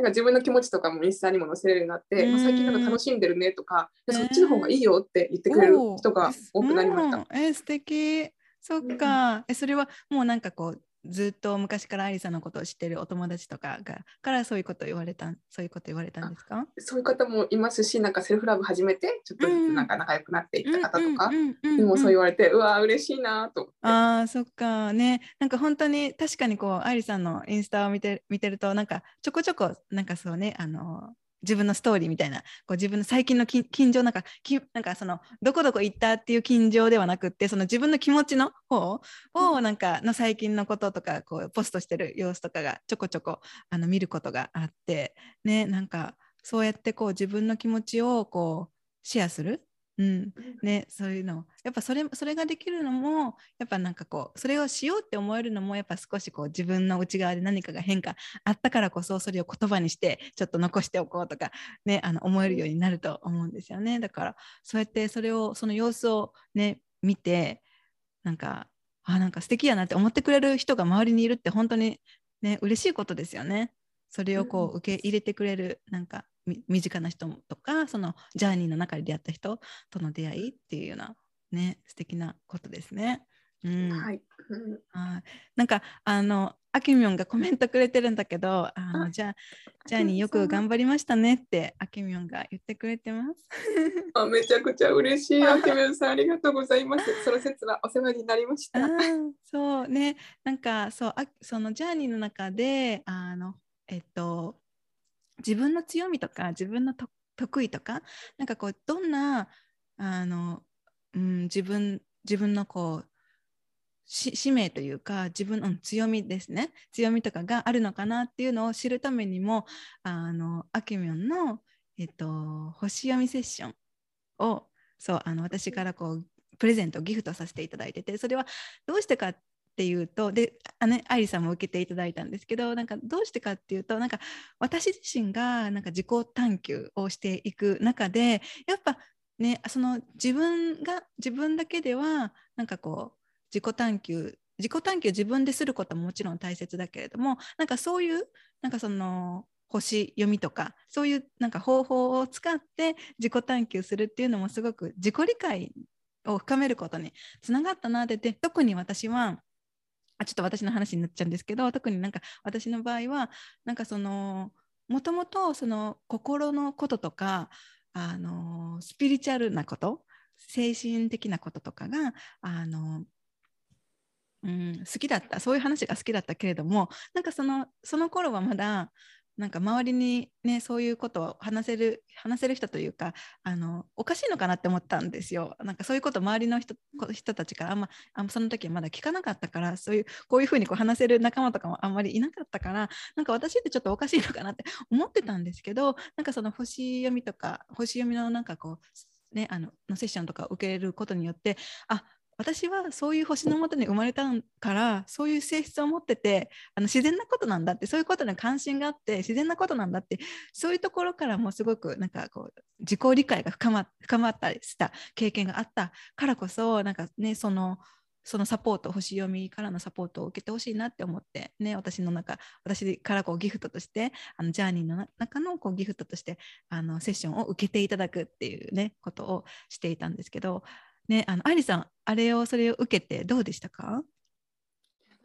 か自分の気持ちとかもインスタにも載せれるようになって、まあ、最近なんか楽しんでるねとか、そっちの方がいいよって言ってくれる人が多くなりました。
え素敵。そっか、えそれはもうなんかこうずっと昔からアリさんのことを知ってるお友達とかがからそういうこと言われたそういうこと言われたんですか？
そういう方もいますしなんかセルフラブ始めてちょっとずつなんか仲良くなっていった方とかにもそう言われてうわ嬉しいなと
あそっか。ねなんか本当に確かにこうアリさんのインスタを見て見てるとなんかちょこちょこなんかそうねあの自分のストーリーみたいなこう自分の最近の近情なんかきなんかそのどこどこ行ったっていう近情ではなくってその自分の気持ちの方をなんかの最近のこととかこうポストしてる様子とかがちょこちょこあの見ることがあってねなんかそうやってこう自分の気持ちをこうシェアするうん。ね、そういうの。やっぱそれそれができるのもやっぱなんかこうそれをしようって思えるのもやっぱ少しこう自分の内側で何かが変化あったからこそそれを言葉にしてちょっと残しておこうとか、ね、あの思えるようになると思うんですよね。だからそうやってそれをその様子をね見てなんかあなんか素敵やなって思ってくれる人が周りにいるって本当にね嬉しいことですよね。それをこう受け入れてくれるなんか身近な人とかそのジャーニーの中で出会った人との出会いっていうようなね素敵なことですね。うん、はい、あなんかあのあきみょんがコメントくれてるんだけどあのじゃあジャーニーよく頑張りましたねってあきみょんが言ってくれてます。
あめちゃくちゃ嬉しい あきみょんさんありがとうございます。その説はお世話になりました。
そうねなんかそうあそのジャーニーの中であのえっと自分の強みとか自分の得意とかなんかこうどんなあの、うん、自分自分のこう使命というか自分の強みですね。強みとかがあるのかなっていうのを知るためにもあのアキミョンの、えっと、星読みセッションをそうあの私からこうプレゼントギフトさせていただいててそれはどうしてかっていうとであの愛理さんも受けていただいたんですけどなんかどうしてかっていうとなんか私自身がなんか自己探求をしていく中でやっぱねその自分が自分だけではなんかこう自己探求自己探求自分ですることももちろん大切だけれどもなんかそういうなんかその星読みとかそういうなんか方法を使って自己探求するっていうのもすごく自己理解を深めることにつながったなってで特に私はあちょっと私の話になっちゃうんですけど特になんか私の場合はなんかそのもともとその心のこととかあのスピリチュアルなこと精神的なこととかがあの、うん、好きだったそういう話が好きだったけれどもなんかそのその頃はまだなんか周りにねそういうことを話せる話せる人というかあのおかしいのかなって思ったんですよ。なんかそういうこと周りの人人たちからあんまあんまその時はまだ聞かなかったからそういうこういうふうにこう話せる仲間とかもあんまりいなかったからなんか私ってちょっとおかしいのかなって思ってたんですけどなんかその星読みとか星読みのなんかこうねあののセッションとか受けることによってあ私はそういう星のもとに生まれたからそういう性質を持っててあの自然なことなんだってそういうことに関心があって自然なことなんだってそういうところからもすごくなんかこう自己理解が深ま深まったりした経験があったからこそなんかねそのそのサポート星読みからのサポートを受けてほしいなって思ってね私の中私からこうギフトとしてあのジャーニーの中のこうギフトとしてあのセッションを受けていただくっていうねことをしていたんですけどね、あの愛理さん、あれをそれを受けてどうでしたか？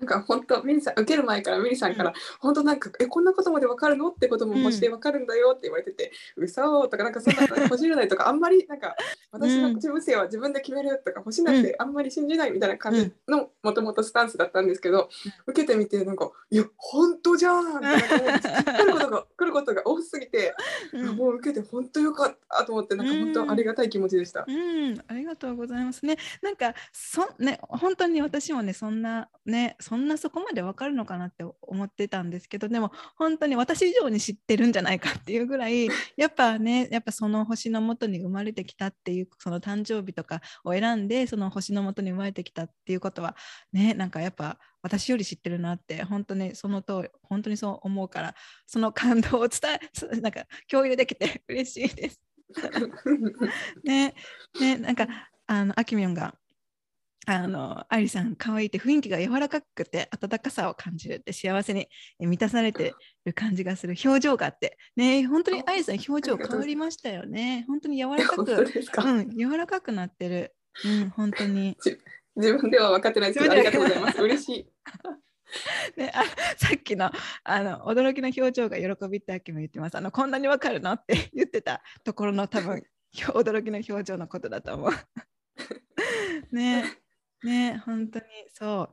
なんか本当ミリさん受ける前からミリさんから、うん、本当なんかえこんなことまで分かるの？ってことも星で分かるんだよって言われてて、うん、嘘とかなんかそんな星占いとかあんまりなんか私の自分性は自分で決めるとか星なんてあんまり信じないみたいな感じのもともとスタンスだったんですけど、うん、受けてみてなんかいや本当じゃんってなんか 来ることが来ることが多すぎて、もう受けて本当よかったと思ってなんか本当ありがたい気持ちでした。
うん、ありがとうございますね。なんかそね本当に私もねそんなねそんなそこまでわかるのかなって思ってたんですけどでも本当に私以上に知ってるんじゃないかっていうぐらい やっぱねやっぱその星のもとに生まれてきたっていうその誕生日とかを選んでその星のもとに生まれてきたっていうことはねなんかやっぱ私より知ってるなって本当にその通り本当にそう思うからその感動を伝え なんか共有できて嬉しいです。ねねなんかあのあきみょんがあのアリさん可愛いって雰囲気が柔らかくて温かさを感じるって幸せに満たされてる感じがする表情があって。ね本当にアリさん表情変わりましたよね。本当に柔らかくうん柔らかくなってる。うん本当に。
自分では分かってないですけどありがとうございます。嬉しい。
ね、あさっきのあの驚きの表情が喜びってあきも言ってます。あのこんなに分かるの？って言ってたところの多分驚きの表情のことだと思う。ねね本当にそう。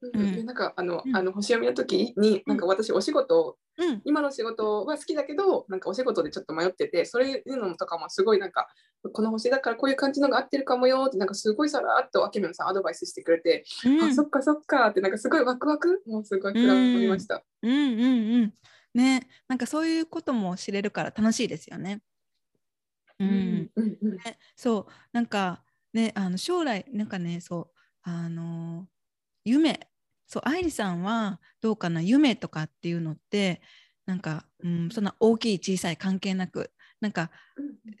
うん、なんかあの、うん、あの星読みの時になんか私お仕事、うん、今の仕事は好きだけどなんかお仕事でちょっと迷っててそういうのとかもすごいなんかこの星だからこういう感じのが合ってるかもよってなんかすごいさらっとあけみょんさんアドバイスしてくれて、うん、あそっかそっかってなんかすごいワクワクもうすごい膨らみました。
うんうんうんねなんかそういうことも知れるから楽しいですよね。うん、うん、ね、そう。なんかね、あの将来なんかねそうあの夢。そう愛理さんはどうかな夢とかっていうのってなんか、うん、そんな大きい小さい関係なくなんか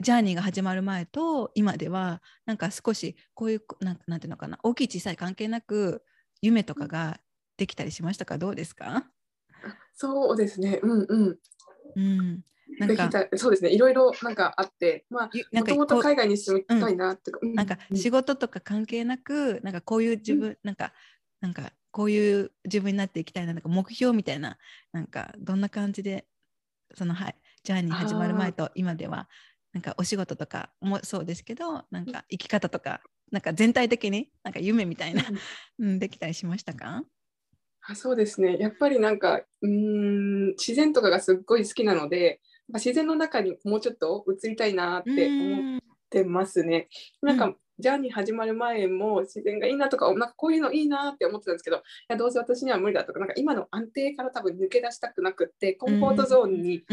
ジャーニーが始まる前と今ではなんか少しこういうなんなんていうのかな大きい小さい関係なく夢とかができたりしましたか？どうですか？
そうですね。うんうん。うんなんか。そうですねいろいろなんかあってまあもともと海外に住みたいなってか、
うん、なんか仕事とか関係なくなんかこういう自分、うん、なんかなんかこういう自分になっていきたいななんか目標みたいななんかどんな感じでそのはいジャーニー始まる前と今ではなんかお仕事とかもそうですけどなんか生き方とかなんか全体的になんか夢みたいな、うん、できたりしましたか？
あそうですね。やっぱりなんかうん自然とかがすっごい好きなので自然の中にもうちょっと移りたいなって思ってますね。なんか、ジャーニー始まる前も自然がいいなとか、なんかこういうのいいなって思ってたんですけど、いやどうせ私には無理だとか、なんか今の安定から多分抜け出したくなくって、コンフォートゾーンに、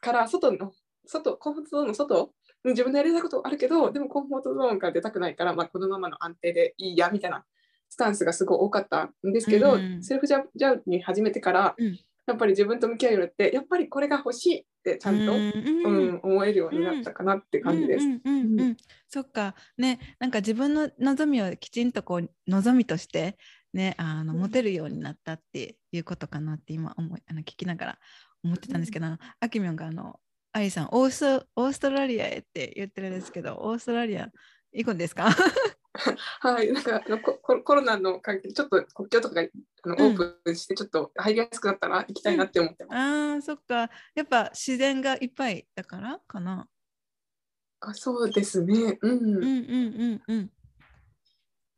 から外の、外、コンフォートゾーンの外、自分でやりたいことあるけど、でもコンフォートゾーンから出たくないから、まあ、このままの安定でいいやみたいなスタンスがすごい多かったんですけど、セルフジャーニー始めてから、やっぱり自分と向き合うようになってやっぱりこれが欲しいってちゃんと、うん、うん、思えるようになったかなって感じです。
そっか。ねなんか自分の望みをきちんとこう望みとしてねあの持てるようになったっていうことかなって今思いあの聞きながら思ってたんですけど、あきみょんがあのアイさんオースオーストラリアへって言ってるんですけどオーストラリア行くんですか？
はい、なんかあのココロナの関係でちょっと国境とかがあの、オープンしてちょっと入りやすくなったら行きたいなって思ってます。
うん、あそっかやっぱ自然がいっぱいだからかな。
あそうですね。うん。うんうんうんうん。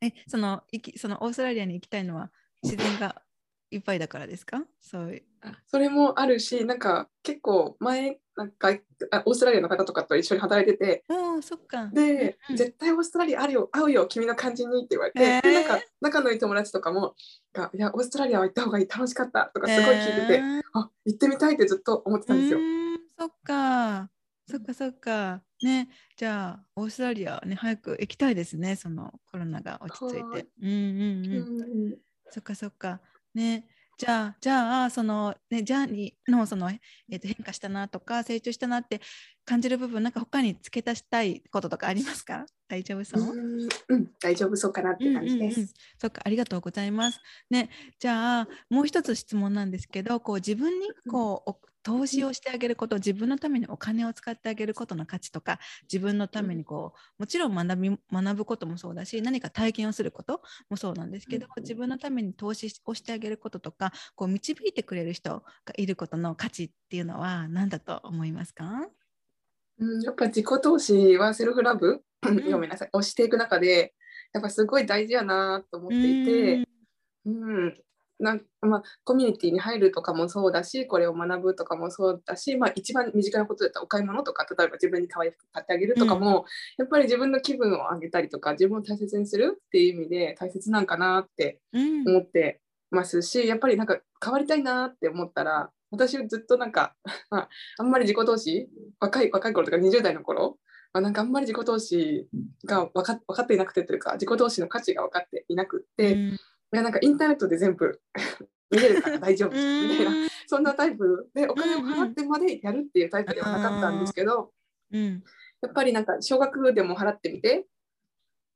えその行きそのオーストラリアに行きたいのは自然がいっぱいだからですか？そういう
それもあるしなんか結構前なんかあオーストラリアの方とかと一緒に働いてて
そっか。
で、
うん
絶対オーストラリアあるよ会うよ君の感じにって言われて、
へー。
でなんか仲のいい友達とかもがいやオーストラリアは行った方がいい楽しかったとかすごい聞いてて、
えー
あ行ってみたいってずっと思ってたんですよ。
そっか。そっかそっか。ねじゃあオーストラリアね早く行きたいですねそのコロナが落ち着いて。うん。うんうん
うん。
そっかそっか。ねじゃあじゃあそのねジャーニーのその、えー、と変化したなとか成長したなって感じる部分なんか他に付け足したいこととかありますか？大丈夫そう、
うんうん大丈夫そうかなって感じです。
うんうんうんそっかありがとうございます。ねじゃあもう一つ質問なんですけどこう自分にこうお投資をしてあげること自分のためにお金を使ってあげることの価値とか自分のためにこうもちろん学び学ぶこともそうだし何か体験をすることもそうなんですけど
うん。
自分のために投資をしてあげることとかこう導いてくれる人がいることの価値っていうのは何だと思いますか？
うん、やっぱ自己投資はセルフラブ、ごめんなさい、をしていく中で、やっぱすごい大事やなと思っていて、うん、なんまあ、コミュニティに入るとかもそうだし、これを学ぶとかもそうだし、まあ、一番身近なことだったらお買い物とか、例えば自分に可愛い服買ってあげるとかも、やっぱり自分の気分を上げたりとか、自分を大切にするっていう意味で大切なんかなって
うん。
思ってますし、やっぱりなんか変わりたいなって思ったら、私ずっとなんか、まあ、あんまり自己投資、若い若い頃とか20代の頃、まあ、なんかあんまり自己投資が分か分かっていなくてというか、自己投資の価値が分かっていなくって、いやなんかインターネットで全部 見れるから大丈夫。みたいな、そんなタイプ。でお金を払ってまでやるっていうタイプではなかったんですけど、
うん。
やっぱりなんか少額でも払ってみて、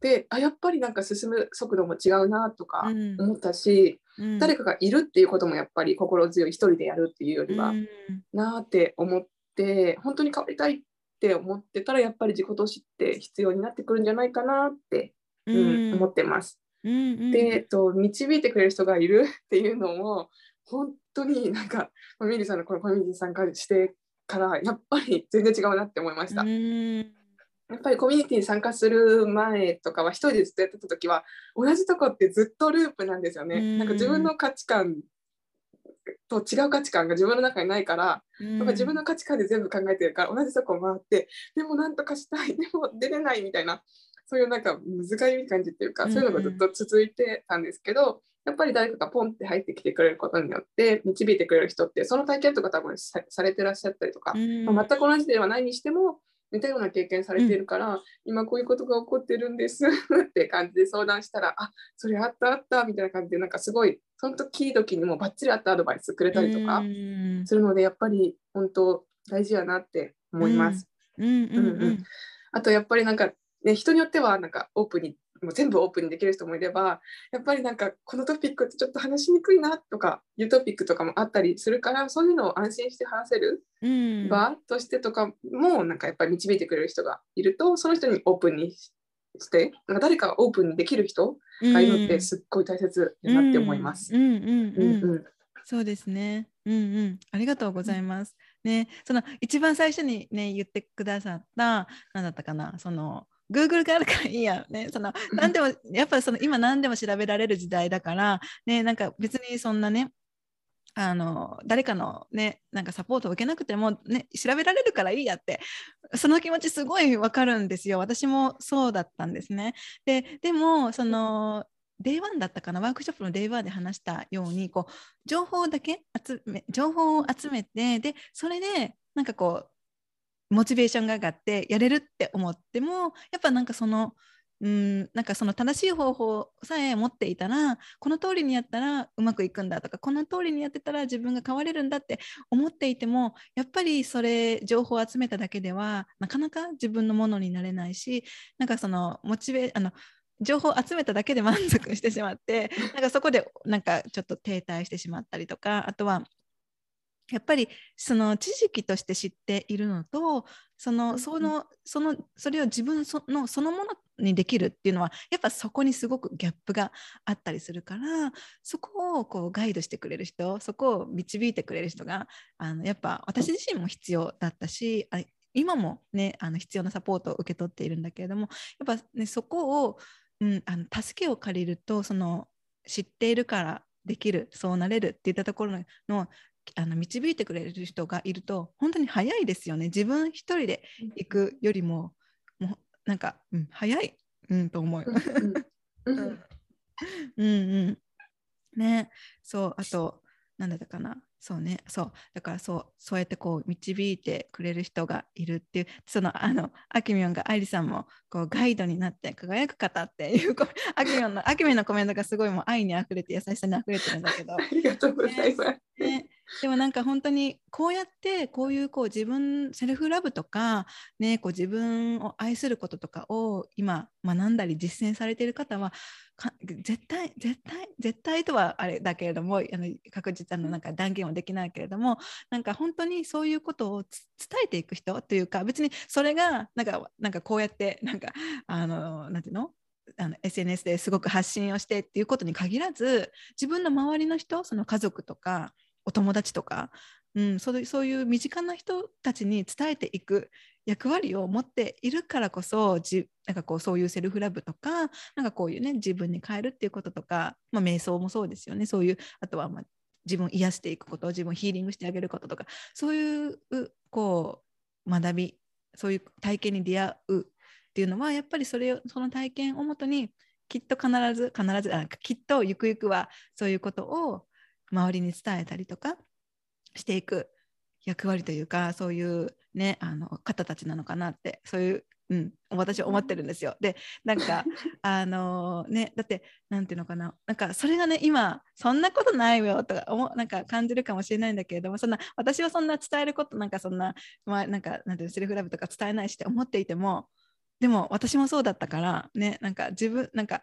であやっぱりなんか進む速度も違うなとか
うん。
思ったし、
うん。
誰かがいるっていうこともやっぱり心強い一人でやるっていうよりは、
うん。
なーって思って本当に変わりたいって思ってたらやっぱり自己投資って必要になってくるんじゃないかなって、うん。思ってます。
うんうん
で、えっと、導いてくれる人がいる っていうのも本当になんかまあミリさんのこのコミュニティ参加してからやっぱり全然違うなって思いました。
うん
やっぱりコミュニティに参加する前とかは一人でずっとやってた時は同じとこってずっとループなんですよね。
うん
なんか自分の価値観と違う価値観が自分の中にないから、やっぱ自分の価値観で全部考えてるから同じとこを回ってでもなんとかしたいでも出れないみたいなそういうなんか難しい感じっていうか、
うん
そういうのがずっと続いてたんですけどやっぱり誰かがポンって入ってきてくれることによって導いてくれる人ってその体験とか多分さされてらっしゃったりとか、
うん。
まあ全く同じではないにしても似たような経験されているから、今こういうことが起こってるんですって感じで相談したらあそれあったあったみたいな感じでなんかすごいその時々にもバッチリあったアドバイスくれたりとか
うん。
するのでやっぱり本当大事やなって思います。
うん。うん
うんうん。あとやっぱりなんか、ね、人によってはなんかオープンにもう全部オープンにできる人もいればやっぱりなんかこのトピックってちょっと話しにくいなとかいうトピックとかもあったりするからそういうのを安心して話せる
うん。
場としてとかもなんかやっぱり導いてくれる人がいるとその人にオープンにしてなんか誰かがオープンにできる人がいるのってすっごい大切だなって思います。
うん。うん。うん。
うん。
うん。
うん
そうですね。うんうん。ありがとうございます。ね、その一番最初にね言ってくださった何だったかな、その Google があるからいいや。ね、その何でもやっぱその今何でも調べられる時代だからね、なんか別にそんなね。あの誰かのねなんかサポートを受けなくてもね調べられるからいいやってその気持ちすごいわかるんですよ。私もそうだったんですね。ででもその Day1 だったかなワークショップの Day1 で話したようにこう情報だけ集め情報を集めてでそれでなんかこうモチベーションが上がってやれるって思ってもやっぱなんかそのうんなんかその正しい方法さえ持っていたらこの通りにやったらうまくいくんだとかこの通りにやってたら自分が変われるんだって思っていてもやっぱりそれ情報を集めただけではなかなか自分のものになれないしなんかそのモチベあの情報を集めただけで満足してしまってなんかそこでなんかちょっと停滞してしまったりとかあとはやっぱりその知識として知っているのとそのそのそのそれを自分そのそのものにできるっていうのはやっぱそこにすごくギャップがあったりするからそこをこうガイドしてくれる人そこを導いてくれる人があのやっぱ私自身も必要だったしあ今もねあの必要なサポートを受け取っているんだけれどもやっぱねそこを、うん、あの助けを借りるとその知っているからできるそうなれるっていったところのあの導いてくれる人がいると本当に早いですよね。自分一人で行くよりももうなんか、うん、早い、うん、と思う。うんうん。うん。ね。そうあと何だったかな。そうね。そう。だからそうそうやってこう導いてくれる人がいるっていう。そのあのアキミョンが愛理さんもこうガイドになって輝く方っていうアキミョンのアキミョンのコメントがすごいもう愛にあふれて優しさにあふれてるんだけど。
ありがとうございます、
ね。ね、でもなんか本当にこうやってこういうこう自分セルフラブとか、ね、こう自分を愛することとかを今学んだり実践されている方は絶対絶対絶対とはあれだけれどもあの確実ななんか断言はできないけれどもなんか本当にそういうことを伝えていく人というか別にそれがなんかなんかこうやってなんかあのなんていうの？あの SNS ですごく発信をしてっていうことに限らず自分の周りの人その家族とかお友達とか、うん、そうそういう身近な人たちに伝えていく役割を持っているからこそじなんかこうそういうセルフラブとかなんかこういうね自分に変えるっていうこととか、まあ、瞑想もそうですよね。そういうあとはまあ自分を癒していくこと自分をヒーリングしてあげることとかそういうこう学びそういう体験に出会うっていうのはやっぱりそれをその体験をもとにきっと必ず必ずあきっとゆくゆくはそういうことを周りに伝えたりとかしていく役割というかそういうねあの方たちなのかなってそういう、うん、私は思ってるんですよ。でなんか あのねだって何ていうのかななんかそれがね今そんなことないよとか思なんか感じるかもしれないんだけれどもそんな私はそんな伝えることなんかそんな,、まあ、なんかなんていうセルフラブとか伝えないしって思っていてもでも私もそうだったからねなんか自分なんか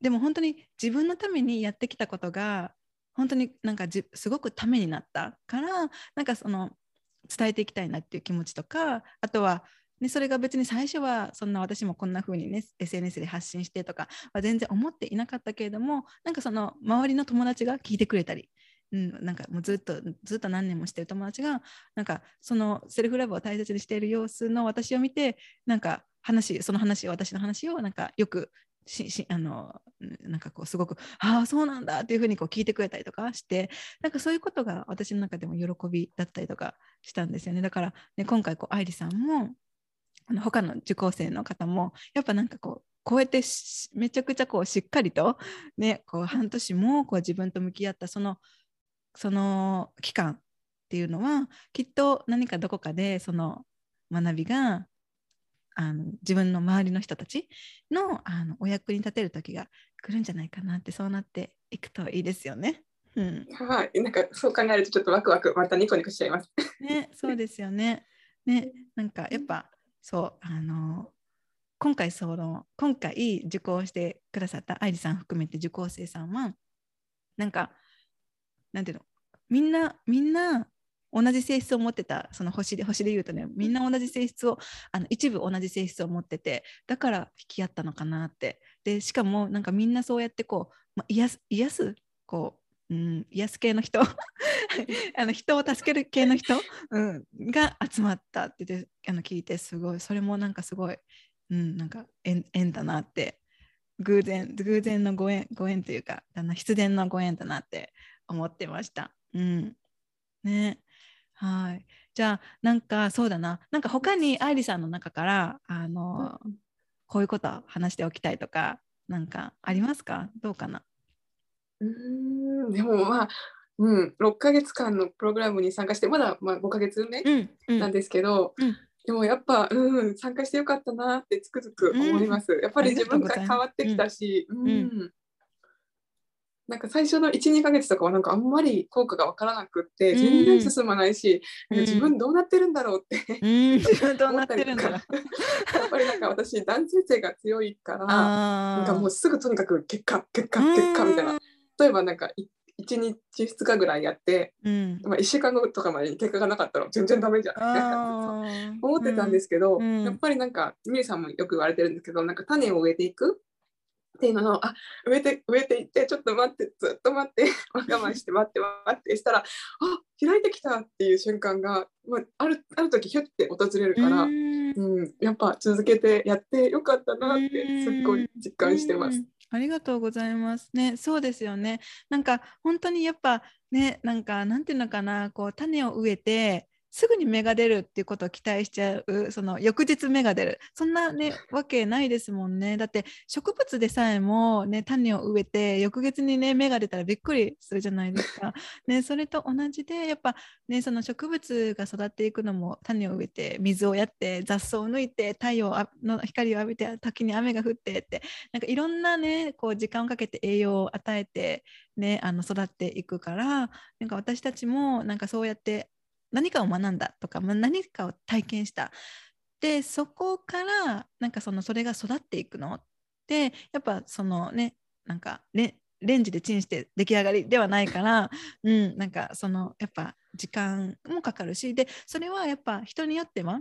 でも本当に自分のためにやってきたことが本当になんかじすごくためになったからなんかその伝えていきたいなっていう気持ちとかあとは、ね、それが別に最初はそんな私もこんな風にね SNS で発信してとかは全然思っていなかったけれどもなんかその周りの友達が聞いてくれたりうん、なんかもうずっとずっと何年もしてる友達がなんかそのセルフラブを大切にしている様子の私を見てなんか話その話を私の話をなんかよくししあのなんかこうすごく「ああそうなんだ」っていうふうにこう聞いてくれたりとかしてなんかそういうことが私の中でも喜びだったりとかしたんですよね。だから、ね、今回こう愛理さんもあの他の受講生の方もやっぱなんかこうこうやってめちゃくちゃこうしっかりと、ね、こう半年もこう自分と向き合ったそのその期間っていうのはきっと何かどこかでその学びがあの自分の周りの人たちのあのお役に立てる時が来るんじゃないかなってそうなっていくといいですよね。うん、
はい、なんかそう考えるとちょっとワクワクまたニコニコしちゃいます。
ね、そうですよね。ね、なんかやっぱそうあの今回その今回受講してくださった愛理さん含めて受講生さんはなんかなんていうのみんなみんな同じ性質を持ってたその星で星で言うとねみんな同じ性質をあの一部同じ性質を持っててだから引き合ったのかなって。でしかもなんかみんなそうやってこう、まあ、癒す癒す？こう、うん、癒す系の人？あの人を助ける系の人、うん、が集まったってであの聞いてすごい。それもなんかすごい、うん、なんか縁縁だなって。偶然偶然のご縁ご縁というか必然のご縁だなって思ってました。うん。ね、はい。じゃあ、なんかそうだな。なんか他に愛理さんの中から、あの、うん、こういうこと話しておきたいとか、なんかありますか？どうかな？
うんでもまあ、うん、6ヶ月間のプログラムに参加して、まだ、まあ、5ヶ月目なんですけど、うん。うん、でもやっぱ、うん、参加してよかったなってつくづく思います。やっぱり自分が変わってきたし、うんなんか最初の12ヶ月とかはなんかあんまり効果が分からなくって全然進まないし、うん、自分どうなってるんだろうって、
うん、自分 どうなってるんだ。
やっぱりなんか私男性性が強いからなんかもうすぐとにかく結果結果結果みたいな。例えばなんか1日2日ぐらいやって、うん、まあ、1週間後とかまでに結果がなかったら全然ダメじゃん。思ってたんですけど、うん、やっぱりなんかみゆさんもよく言われてるんですけどなんか種を植えていくっていうのをあ植えて植えていってちょっと待ってずっと待って 我慢して待って待ってしたらあ開いてきたっていう瞬間が、まあ、あるある時ひょって訪れるからうん、やっぱ続けてやってよかったなってすっごい実感してます。
ありがとうございます。ねそうですよね。なんか本当にやっぱねなんかなんていうのかなこう種を植えてすぐに芽が出るっていうことを期待しちゃうその翌日芽が出る。そんな、ね、わけないですもんね。だって植物でさえも、ね、種を植えて翌月に、ね、芽が出たらびっくりするじゃないですか、ね、それと同じでやっぱ、ね、その植物が育っていくのも種を植えて水をやって雑草を抜いて太陽の光を浴びて時に雨が降ってってなんかいろんな、ね、こう時間をかけて栄養を与えて、ね、あの育っていくからなんか私たちもなんかそうやって何かを学んだとか、何かを体験した。でそこからなんかそのそれが育っていくのってやっぱそのねなんかレレンジでチンして出来上がりではないから、うん、なんかそのやっぱ時間もかかるしでそれはやっぱ人によっては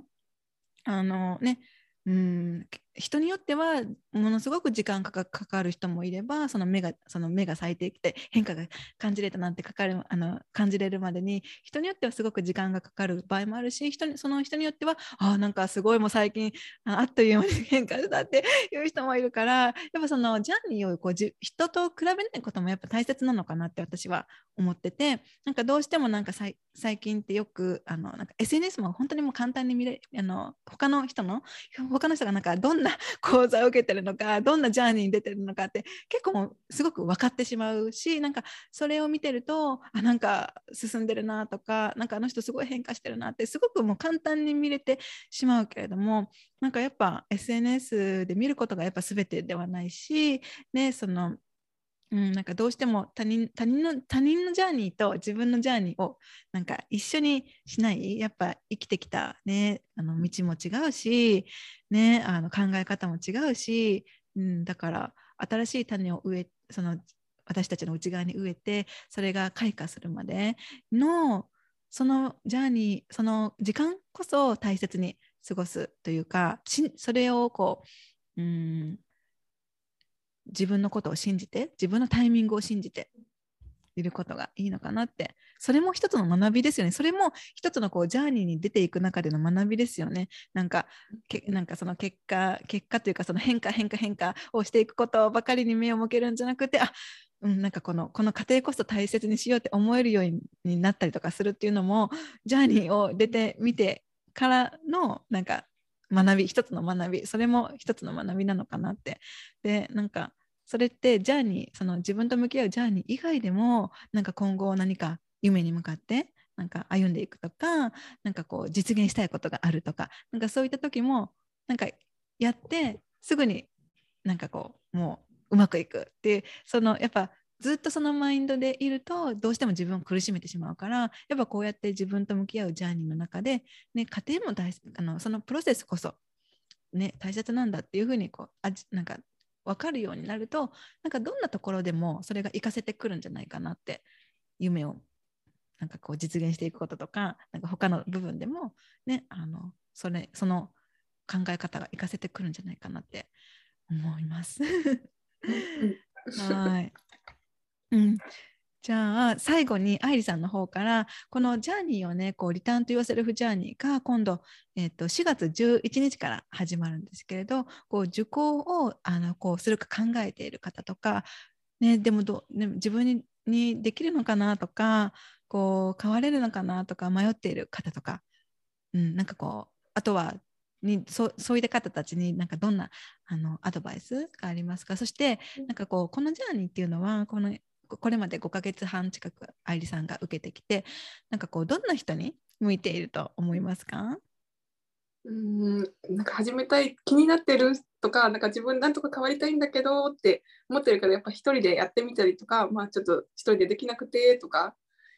あのねうん人によってはものすごく時間がかかる人もいればその目がその目が咲いてきて変化が感じれたなんてかかるあの感じれるまでに人によってはすごく時間がかかる場合もあるし人にその人によってはあなんかすごいもう最近あっという間に変化したっていう人もいるからやっぱそのジャーニーをこうじ人と比べないこともやっぱ大切なのかなって私は思っててなんかどうしてもなんか最近ってよくあのなんか SNS も本当にもう簡単に見れあの他の人の他の人がなんかどんなな講座を受けてるのかどんなジャーニーに出てるのかって結構すごく分かってしまうしなんかそれを見てるとあなんか進んでるなとかなんかあの人すごい変化してるなってすごくもう簡単に見れてしまうけれどもなんかやっぱ SNS で見ることがやっぱ全てではないしねそのうん、なんかどうしても他人他人の他人のジャーニーと自分のジャーニーをなんか一緒にしないやっぱ生きてきた、ね、あの道も違うし、ね、あの考え方も違うし、うん、だから新しい種を植えその私たちの内側に植えてそれが開花するまでのそのジャーニーその時間こそ大切に過ごすというかそれをこう、うん、自分のことを信じて自分のタイミングを信じていることがいいのかなって。それも一つの学びですよね。それも一つのこうジャーニーに出ていく中での学びですよね。なんかけなんかその結果結果というかその変化変化変化をしていくことばかりに目を向けるんじゃなくてあうん、なんかこのこの過程こそ大切にしようって思えるようになったりとかするっていうのもジャーニーを出てみてからのなんか学び一つの学び。それも一つの学びなのかなって。でなんかそれってジャーニーその自分と向き合うジャーニー以外でもなんか今後何か夢に向かってなんか歩んでいくとかなんかこう実現したいことがあるとかなんかそういった時もなんかやってすぐになんかこうもううまくいくっていうそのやっぱずっとそのマインドでいるとどうしても自分を苦しめてしまうからやっぱこうやって自分と向き合うジャーニーの中で、ね、家庭も大あのそのプロセスこそ、ね、大切なんだっていうふうにこうあなんか分かるようになるとなんかどんなところでもそれが活かせてくるんじゃないかなって夢をなんかこう実現していくこととかなんか他の部分でもねあのそれその考え方が活かせてくるんじゃないかなって思います。はい、うん、じゃあ最後に愛理さんの方からこのジャーニーをねこうリターンと言わせるフジャーニーが今度、えー、と4月11日から始まるんですけれどこう受講をあのこうするか考えている方とか、ね、でもど、ね、自分ににできるのかなとかこう変われるのかなとか迷っている方とか、うん、なんかこうあとはにそそういった方たちになんかどんなあのアドバイスがありますか？そしてなんかこうこのジャーニーっていうのはこのこれまで5ヶ月半近く愛理さんが受けてきてなんかこうどんな人に向いていると思いますか？
うんなんか始めたい気になってるとかなんか自分なんとか変わりたいんだけどって思ってるからやっぱ一人でやってみたりとかまあちょっと一人でできなくてとか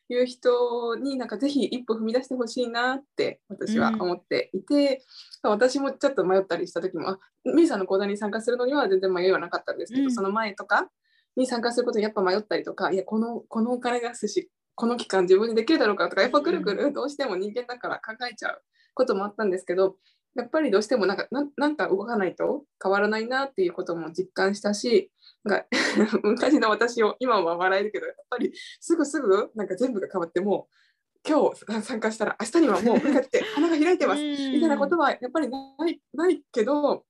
いう人になんかぜひ一歩踏み出してほしいなって私は思っていて、うん、私もちょっと迷ったりした時もあミーさんの講座に参加するのには全然迷いはなかったんですけど、うん、その前とかに参加することにやっぱ迷ったりとかいやこのこのお金がすしこの期間自分にできるだろうかとかやっぱくるくるどうしても人間だから考えちゃうこともあったんですけどやっぱりどうしてもなんかなんか動かないと変わらないなっていうことも実感したしが 昔の私を今は笑えるけどやっぱりすぐすぐなんか全部が変わっても今日参加したら明日にはもう向かって花が開いてますみたいなことはやっぱりないないけど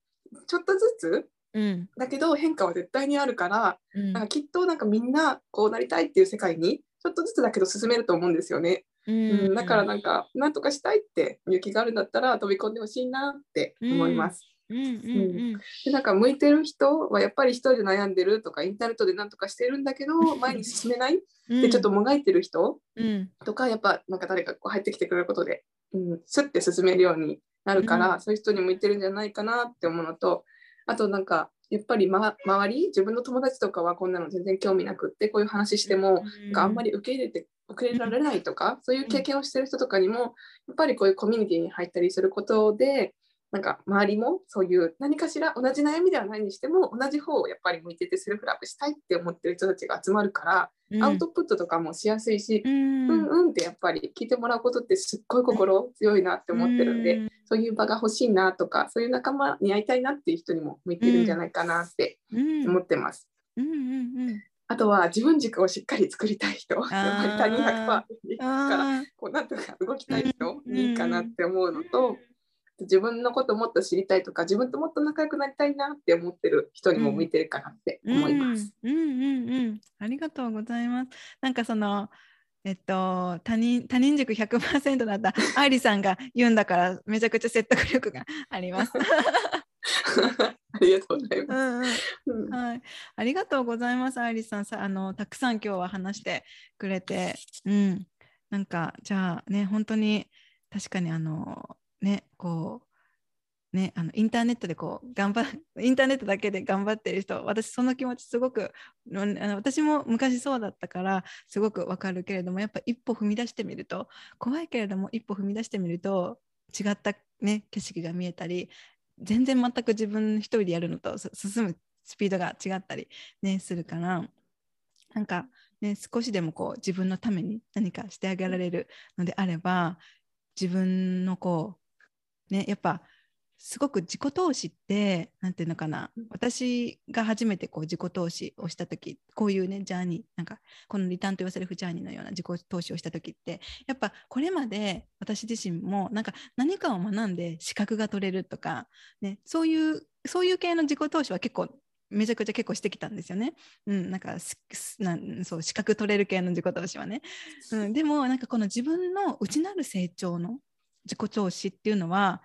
ちょっとずつ
うん。
だけど変化は絶対にあるから、
うん。
なんかきっとなんかみんなこうなりたいっていう世界にちょっとずつだけど進めると思うんですよね。
う
うん、だからなんかなんとかしたいって勇気があるんだったら飛び込んでほしいなって思います。
うん。うん。
でなんか向いてる人はやっぱり一人で悩んでるとかインターネットでなんとかしてるんだけど前に進めない
うん。
でちょっともがいてる人
うん。
とかやっぱなんか誰かこう入ってきてくれることで、うん、スッて進めるようになるから、
うん。
そういう人に向いてるんじゃないかなって思うのとあとなんかやっぱり、ま、周り自分の友達とかはこんなの全然興味なくってこういう話しても、なんかあんまり受け入れて受け入れられないとか、そういう経験をしてる人とかにもやっぱりこういうコミュニティに入ったりすることでなんか周りもそういう何かしら同じ悩みではないにしても同じ方をやっぱり向いててセルフラブしたいって思ってる人たちが集まるから、
うん。
アウトプットとかもしやすいし、
うん。
うんうんってやっぱり聞いてもらうことってすっごい心強いなって思ってるんで、
うん。
そういう場が欲しいなとかそういう仲間に会いたいなっていう人にも向いてるんじゃないかなって
うん。
思ってます。
うんうんうん
あとは自分軸をしっかり作りたい人、やっぱり他人100%から
あ
こうなんとか動きたい人
うん
にいいかなって思うのと、自分のこともっと知りたいとか自分ともっと仲良くなりたいなって思ってる人にも向いてるかなって思います。
うんうんうんうん。ありがとうございます。なんかそのえっと他人他人軸100%だったアイリさんが言うんだからめちゃくちゃ説得力があります。
ありがとうございます。
うんうん
うん
はい、ありがとうございます、アイリスさん。さあのたくさん今日は話してくれて、うん、なんかじゃあね、本当に確かにあのね、こうね、あのインターネットでこう頑張 インターネットだけで頑張ってる人、私その気持ちすごくあの私も昔そうだったからすごくわかるけれども、やっぱ一歩踏み出してみると怖いけれども一歩踏み出してみると違ったね景色が見えたり、全然全く自分一人でやるのと進むスピードが違ったり、ね、するからなんか、ね、少しでもこう自分のために何かしてあげられるのであれば自分のこうねやっぱすごく自己投資って何ていうのかな私が初めてこう自己投資をした時こういうねジャーニーなんかこのリターンと言わせるフジャーニーのような自己投資をした時ってやっぱこれまで私自身もなんか何かを学んで資格が取れるとか、ね、そういうそういう系の自己投資は結構めちゃくちゃ結構してきたんですよね。うん、なんかすすなんそう資格取れる系の自己投資はね。うん、でもなんかこの自分の内なる成長の自己投資っていうのは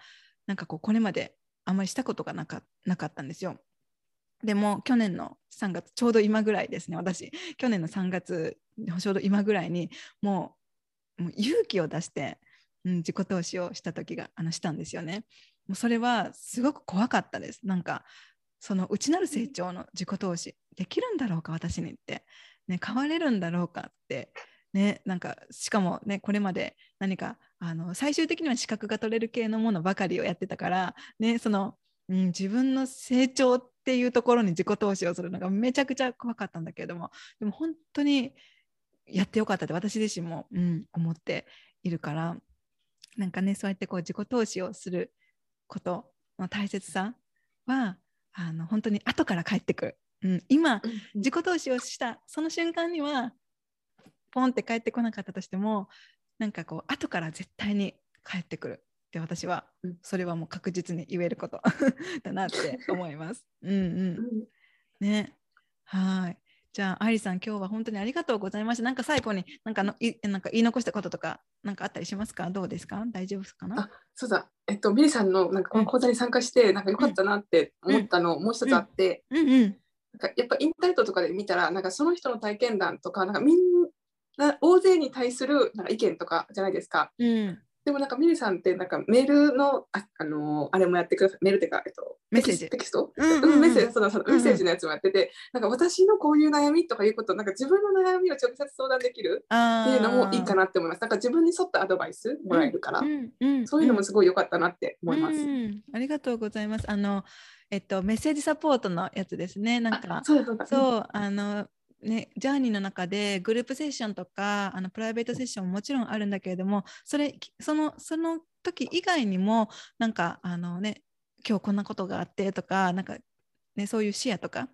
なんかこうこれまであんまりしたことがなかなかったんですよ。でも去年の3月ちょうど今ぐらいですね私去年の3月ちょうど今ぐらいにもうもう勇気を出して、うん、自己投資をした時があのしたんですよね。もうそれはすごく怖かったです。なんかその内なる成長の自己投資できるんだろうか私にって、ね、変われるんだろうかって、ね、なんかしかもねこれまで何かあの最終的には資格が取れる系のものばかりをやってたから、ね、その、うん、自分の成長っていうところに自己投資をするのがめちゃくちゃ怖かったんだけれどもでも本当にやってよかったって私自身も、うん、思っているからなんかねそうやってこう自己投資をすることの大切さはあの本当に後から帰ってくる、うん、今自己投資をしたその瞬間にはポンって帰ってこなかったとしてもなんかこう後から絶対に帰ってくるって私は
うん
それはもう確実に言えること だなって思います。うんうん。
うん
ね。はい。じゃあアイリさん今日は本当にありがとうございました。なんか最後になんかのいなんか言い残したこととかなんかあったりしますか？どうですか？大丈夫ですかな？
あそうだ、えっと、ミリさんのなんかこの講座に参加して、なんか良かったなって思ったの、もう一つあって、
うんうん。
なんかやっぱインターネットとかで見たら、なんかその人の体験談とか、なんかみんな大勢に対するなんか意見とかじゃないですか。
うん
でもなんかミリさんってなんかメールのあ、あのーあれもやってください。メールっていうか、えっと、
メッセージ
テキスト
うんうんうん
うんメッセージそうだそうだ
うんうん
メッセージのやつもやってて、なんか私のこういう悩みとかいうこと、なんか自分の悩みを直接相談できる
あ
っていうのもいいか
な
なって思います。なんか自分に沿ったアドバイスもらえるから、
うんうん
そういうのもすごい良かったなって思います。
うんありがとうございます。あの、えっと、メッセージサポートのやつですね。なんか。
そう、
あの、ね、ジャーニーの中でグループセッションとかあのプライベートセッションももちろんあるんだけれどもそれそのその時以外にもなんかあのね今日こんなことがあってとかなんか、ね、そういう視野とか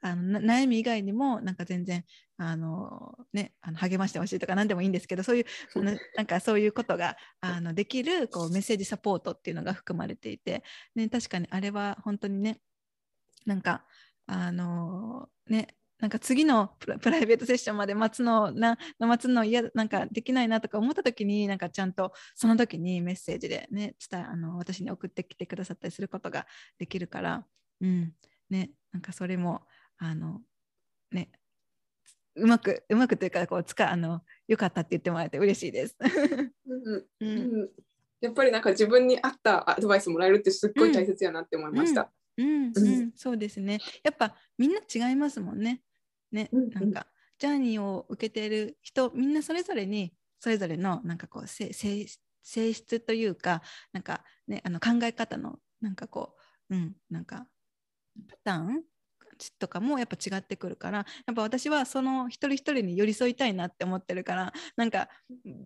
あの悩み以外にもなんか全然あの、ね、あの励ましてほしいとか何でもいいんですけどそういうなんかそういうことがあのできるこうメッセージサポートっていうのが含まれていて、ね、確かにあれは本当にねなんかあのねなんか次の プライベートセッションまで待つのな待つの嫌なんかできないなとか思った時になんかちゃんとその時にメッセージでね伝えあの私に送ってきてくださったりすることができるからうんねなんかそれもあのねうまくうまくというかこう使あのよかったって言ってもらえて嬉しいです。
うんうん、やっぱりなんか自分に合ったアドバイスもらえるってすっごい大切やなって思いました。
うん、うんうん、そうですね。やっぱみんな違いますもんね。ね、うんうん、なんかジャーニーを受けている人みんなそれぞれにそれぞれのなんかこう性質というかなんかねあの考え方のなんかこううんなんかパターンとかもやっぱ違ってくるからやっぱ私はその一人一人に寄り添いたいなって思ってるからなんか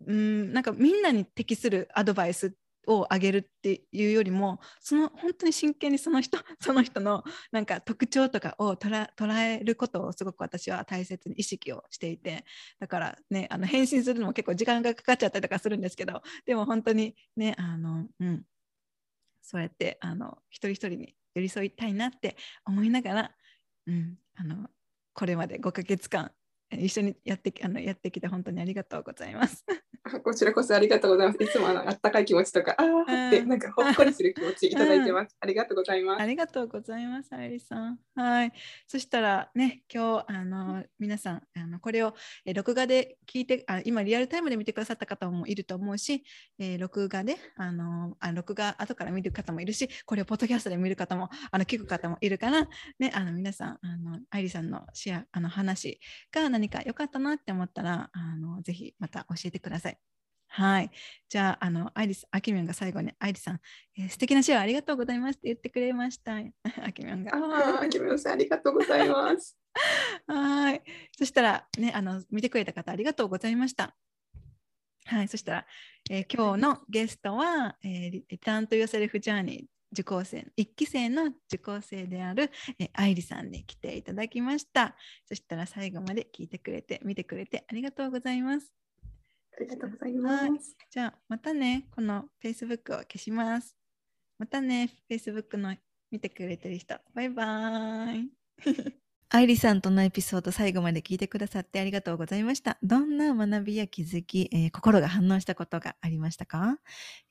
うんなんかみんなに適するアドバイスをあげるっていうよりもその本当に真剣にその人 その人のなんか特徴とかを捉えることをすごく私は大切に意識をしていてだからねあの返信するのも結構時間がかかっちゃったりとかするんですけどでも本当にねあの、うん、そうやってあの一人一人に寄り添いたいなって思いながら、うん、あのこれまで5ヶ月間一緒にやってあのやってきて本当にありがとうございます。
こちらこそありがとうございます。いつもあのたかい気持ちとか、ああってなんかほっこりする気持ちいただいてます。ありがとうございます。
ありがとうございます、ありさん。はい。そしたらね、今日あの皆さんあのこれを、え録画で聞いてあ、今リアルタイムで見てくださった方もいると思うし、えー、録画であのあ録画後から見る方もいるし、これをポッドキャストで見る方もあの聞く方もいるから、ね、あの皆さんあの愛理さんのシェアあの話が何か良かったなって思ったら、あのぜひまた教えてください。はい。じゃあ、あの、アイリス、アキミョンが最後に、アイリさん、えー、素敵なシェアありがとうございますって言ってくれました。アキミョンが。
ああ、アキミョンさん、ありがとうございます。
はい。そしたら、ね、あの、見てくれた方、ありがとうございました。はい。そしたら、えー、今日のゲストは、えー、リターンとヨセルフジャーニー受講生、1期生の受講生である、えー、愛理さんに来ていただきました。そしたら最後まで聞いてくれて、見てくれてありがとうございます。
ありがとうございます。
じゃあ、またね、この Facebook を消します。またね、Facebook の見てくれてる人、バイバーイ。アイリさんとのエピソード最後まで聞いてくださってありがとうございました。どんな学びや気づき、えー、心が反応したことがありましたか、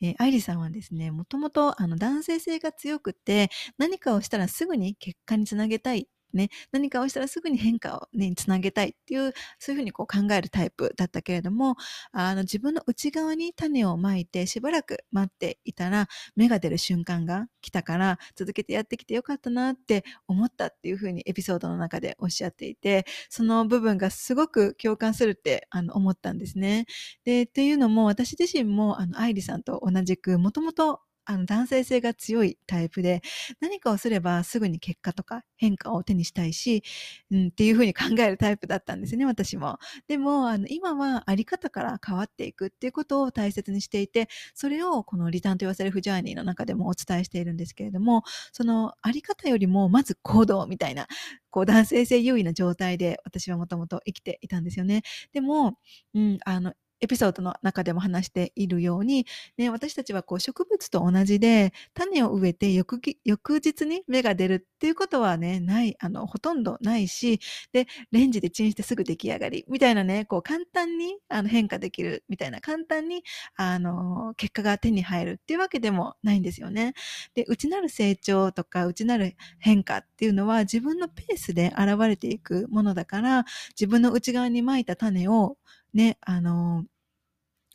えー、アイリさんはですね、もともとあの男性性が強くて何かをしたらすぐに結果につなげたいね、何かをしたらすぐに変化をね、つなげたいっていう、そういうふうにこう考えるタイプだったけれども、あの自分の内側に種をまいてしばらく待っていたら、芽が出る瞬間が来たから、続けてやってきてよかったなって思ったっていうふうにエピソードの中でおっしゃっていて、その部分がすごく共感するってあの思ったんですね。で、っていうのも私自身もあの愛理さんと同じく、もともとあの男性性が強いタイプで何かをすればすぐに結果とか変化を手にしたいし、うん、っていうふうに考えるタイプだったんですね私も。でもあの今はあり方から変わっていくっていうことを大切にしていてそれをこのリターンとヨーセルフジャーニーの中でもお伝えしているんですけれどもそのあり方よりもまず行動みたいなこう男性性優位な状態で私はもともと生きていたんですよね。でも、うん、あのエピソードの中でも話しているように、ね、私たちはこう植物と同じで種を植えて翌日に芽が出るっていうことはね、ない、あの、ほとんどないし、で、レンジでチンしてすぐ出来上がりみたいなね、こう簡単にあの変化できるみたいな、簡単にあの結果が手に入るっていうわけでもないんですよね。で、内なる成長とか内なる変化っていうのは自分のペースで現れていくものだから、自分の内側に撒いた種をね、あの、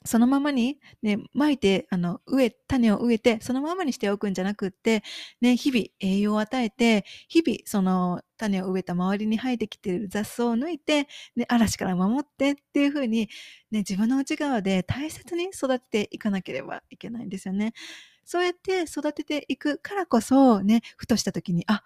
そのままに、ね、撒いて、あの、植え、種を植えて、そのままにしておくんじゃなくって、ね、日々栄養を与えて、日々その種を植えた周りに生えてきている雑草を抜いて、ね、嵐から守ってっていうふうに、ね、自分の内側で大切に育てていかなければいけないんですよね。そうやって育てていくからこそ、ね、ふとした時に、あ、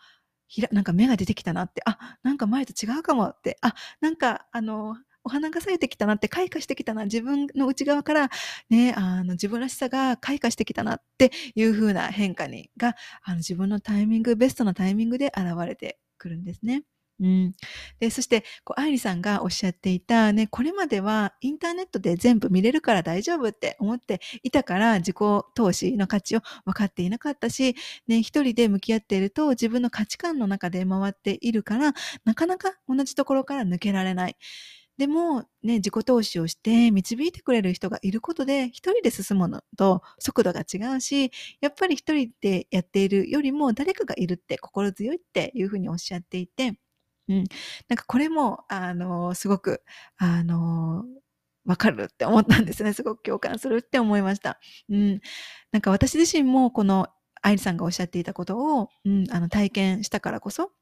ひら、なんか芽が出てきたなって、あ、なんか前と違うかもって、あ、なんか、あの、お花が咲いてきたなって、開花してきたな、自分の内側からね、あの、自分らしさが開花してきたなっていう風な変化に、が、あの、自分のタイミング、ベストなタイミングで現れてくるんですね。うん、でそしてこう愛理さんがおっしゃっていた、ね、これまではインターネットで全部見れるから大丈夫って思っていたから自己投資の価値を分かっていなかったし、ね、一人で向き合っていると自分の価値観の中で回っているからなかなか同じところから抜けられない。でも、ね、自己投資をして導いてくれる人がいることで、一人で進むのと速度が違うし、やっぱり一人でやっているよりも誰かがいるって心強いっていうふうにおっしゃっていて、うん。なんかこれも、あの、すごく、あの、わかるって思ったんですね。すごく共感するって思いました。うん。なんか私自身もこの愛理さんがおっしゃっていたことを、うん、あの体験したからこそ、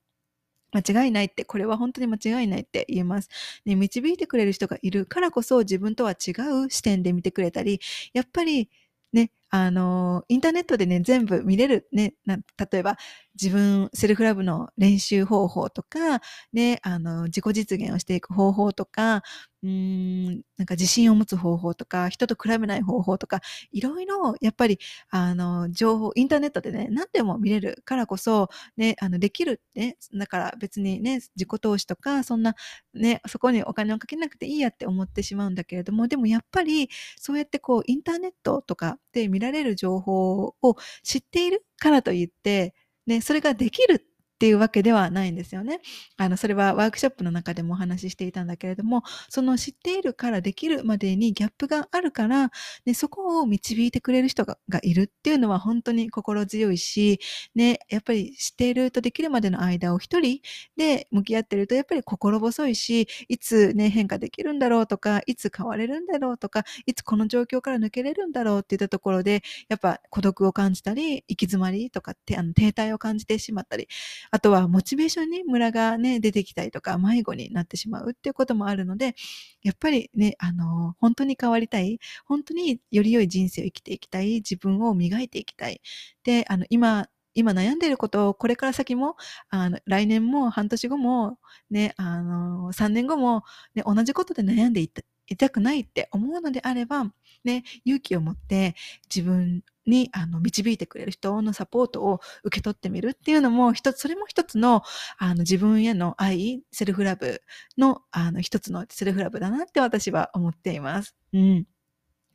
間違いないって、これは本当に間違いないって言えます。ね、導いてくれる人がいるからこそ自分とは違う視点で見てくれたり、やっぱりね、あの、インターネットでね、全部見れる、ね、例えば、自分、セルフラブの練習方法とか、ね、あの、自己実現をしていく方法とか、うーん、なんか自信を持つ方法とか、人と比べない方法とか、いろいろ、やっぱり、あの、情報、インターネットでね、何でも見れるからこそ、ね、あの、できるね、だから別にね、自己投資とか、そんな、ね、そこにお金をかけなくていいやって思ってしまうんだけれども、でもやっぱり、そうやってこう、インターネットとかで見られる情報を知っているからといって、ね、それができるっっていうわけではないんですよね。あの、それはワークショップの中でもお話ししていたんだけれども、その知っているからできるまでにギャップがあるから、ね、そこを導いてくれる人がいるっていうのは本当に心強いし、ね、やっぱり知っているとできるまでの間を一人で向き合ってると、やっぱり心細いし、いつね、変化できるんだろうとか、いつ変われるんだろうとか、いつこの状況から抜けれるんだろうっていったところで、やっぱ孤独を感じたり、行き詰まりとかって、あの停滞を感じてしまったり、あとはモチベーションにムラがね、出てきたりとか、迷子になってしまうっていうこともあるので、やっぱりね、あの、本当に変わりたい、本当により良い人生を生きていきたい、自分を磨いていきたい。で、あの、今、今悩んでいることをこれから先も、あの、来年も半年後も、ね、あの、3年後も、ね、同じことで悩んでいたいたくないって思うのであれば、ね、勇気を持って自分にあの導いてくれる人のサポートを受け取ってみるっていうのも一つ、それも一つのあの自分への愛、セルフラブのあの一つのセルフラブだなって私は思っています。うん。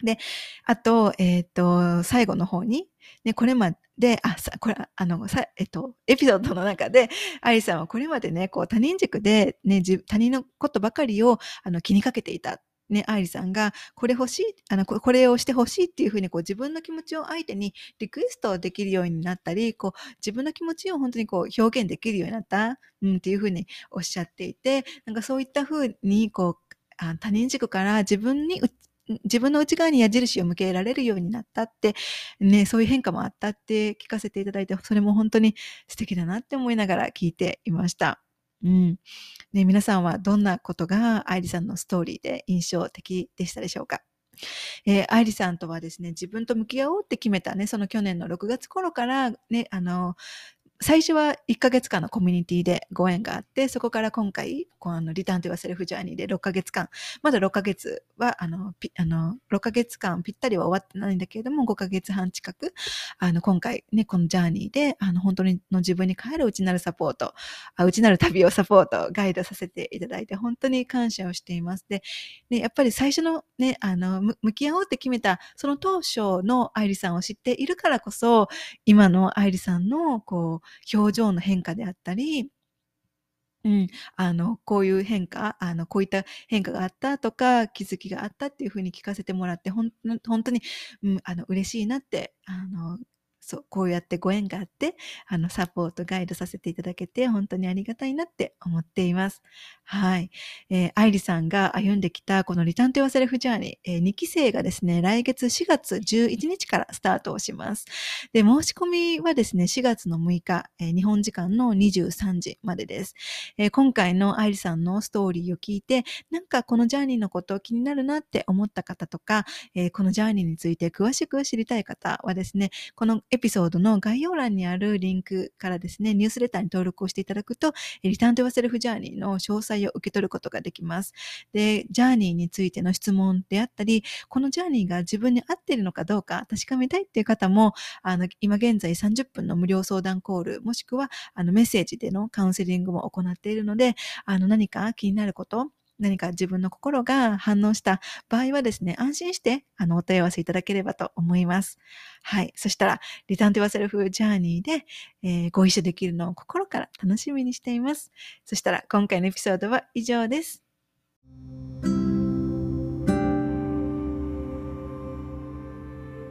で、あと、えっ、ー、と、最後の方に、ね、これまで、あ、さ、これ、あの、さ、えっと、エピソードの中で、アリさんはこれまでね、こう、他人軸で、ね、他人のことばかりを、あの、気にかけていたね、愛理さんが、これ欲しい、あの、これをして欲しいっていうふうに、こう、自分の気持ちを相手にリクエストできるようになったり、こう、自分の気持ちを本当にこう、表現できるようになった、うん、っていうふうにおっしゃっていて、なんかそういったふうに、こう、あ他人軸から自分に自分の内側に矢印を向けられるようになったって、ね、そういう変化もあったって聞かせていただいて、それも本当に素敵だなって思いながら聞いていました。うん。ね、皆さんはどんなことが愛理さんのストーリーで印象的でしたでしょうか？えー、愛理さんとはですね、自分と向き合おうって決めたね、その去年の6月頃からね、あの、最初は1ヶ月間のコミュニティでご縁があって、そこから今回、こうあのリターンというセルフジャーニーで6ヶ月間、まだ6ヶ月は、あの、あの6ヶ月間ぴったりは終わってないんだけれども、5ヶ月半近く、あの、今回ね、このジャーニーで、あの、本当にの自分に帰る内なるサポート、あ内なる旅をサポート、ガイドさせていただいて、本当に感謝をしています。で、ね、やっぱり最初のね、あの、向き合おうって決めた、その当初の愛理さんを知っているからこそ、今の愛理さんの、こう、表情の変化であったり、うん、あの、こういう変化、あの、こういった変化があったとか、気づきがあったっていうふうに聞かせてもらって、ほん、本当に、うん、あの、嬉しいなって、あの、そう、こうやってご縁があって、あの、サポート、ガイドさせていただけて、本当にありがたいなって思っています。はい。えー、愛理さんが歩んできた、このリターンとヨセルフジャーニー、えー、2期生がですね、来月4月11日からスタートをします。で、申し込みはですね、4月の6日、えー、日本時間の23時までです。えー、今回の愛理さんのストーリーを聞いて、なんかこのジャーニーのことを気になるなって思った方とか、えー、このジャーニーについて詳しく知りたい方はですね、このエピソードの概要欄にあるリンクからですね、ニュースレターに登録をしていただくと、リターントゥワセルフジャーニーの詳細細を受け取ることができます。で、ジャーニーについての質問であったり、このジャーニーが自分に合っているのかどうか確かめたいっていう方も、あの、今現在30分の無料相談コール、もしくはあのメッセージでのカウンセリングも行っているので、あの何か気になること、何か自分の心が反応した場合はですね、安心してあのお問い合わせいただければと思います。はい。そしたら、リターントゥワセルフジャーニーで、えー、ご一緒できるのを心から楽しみにしています。そしたら、今回のエピソードは以上です。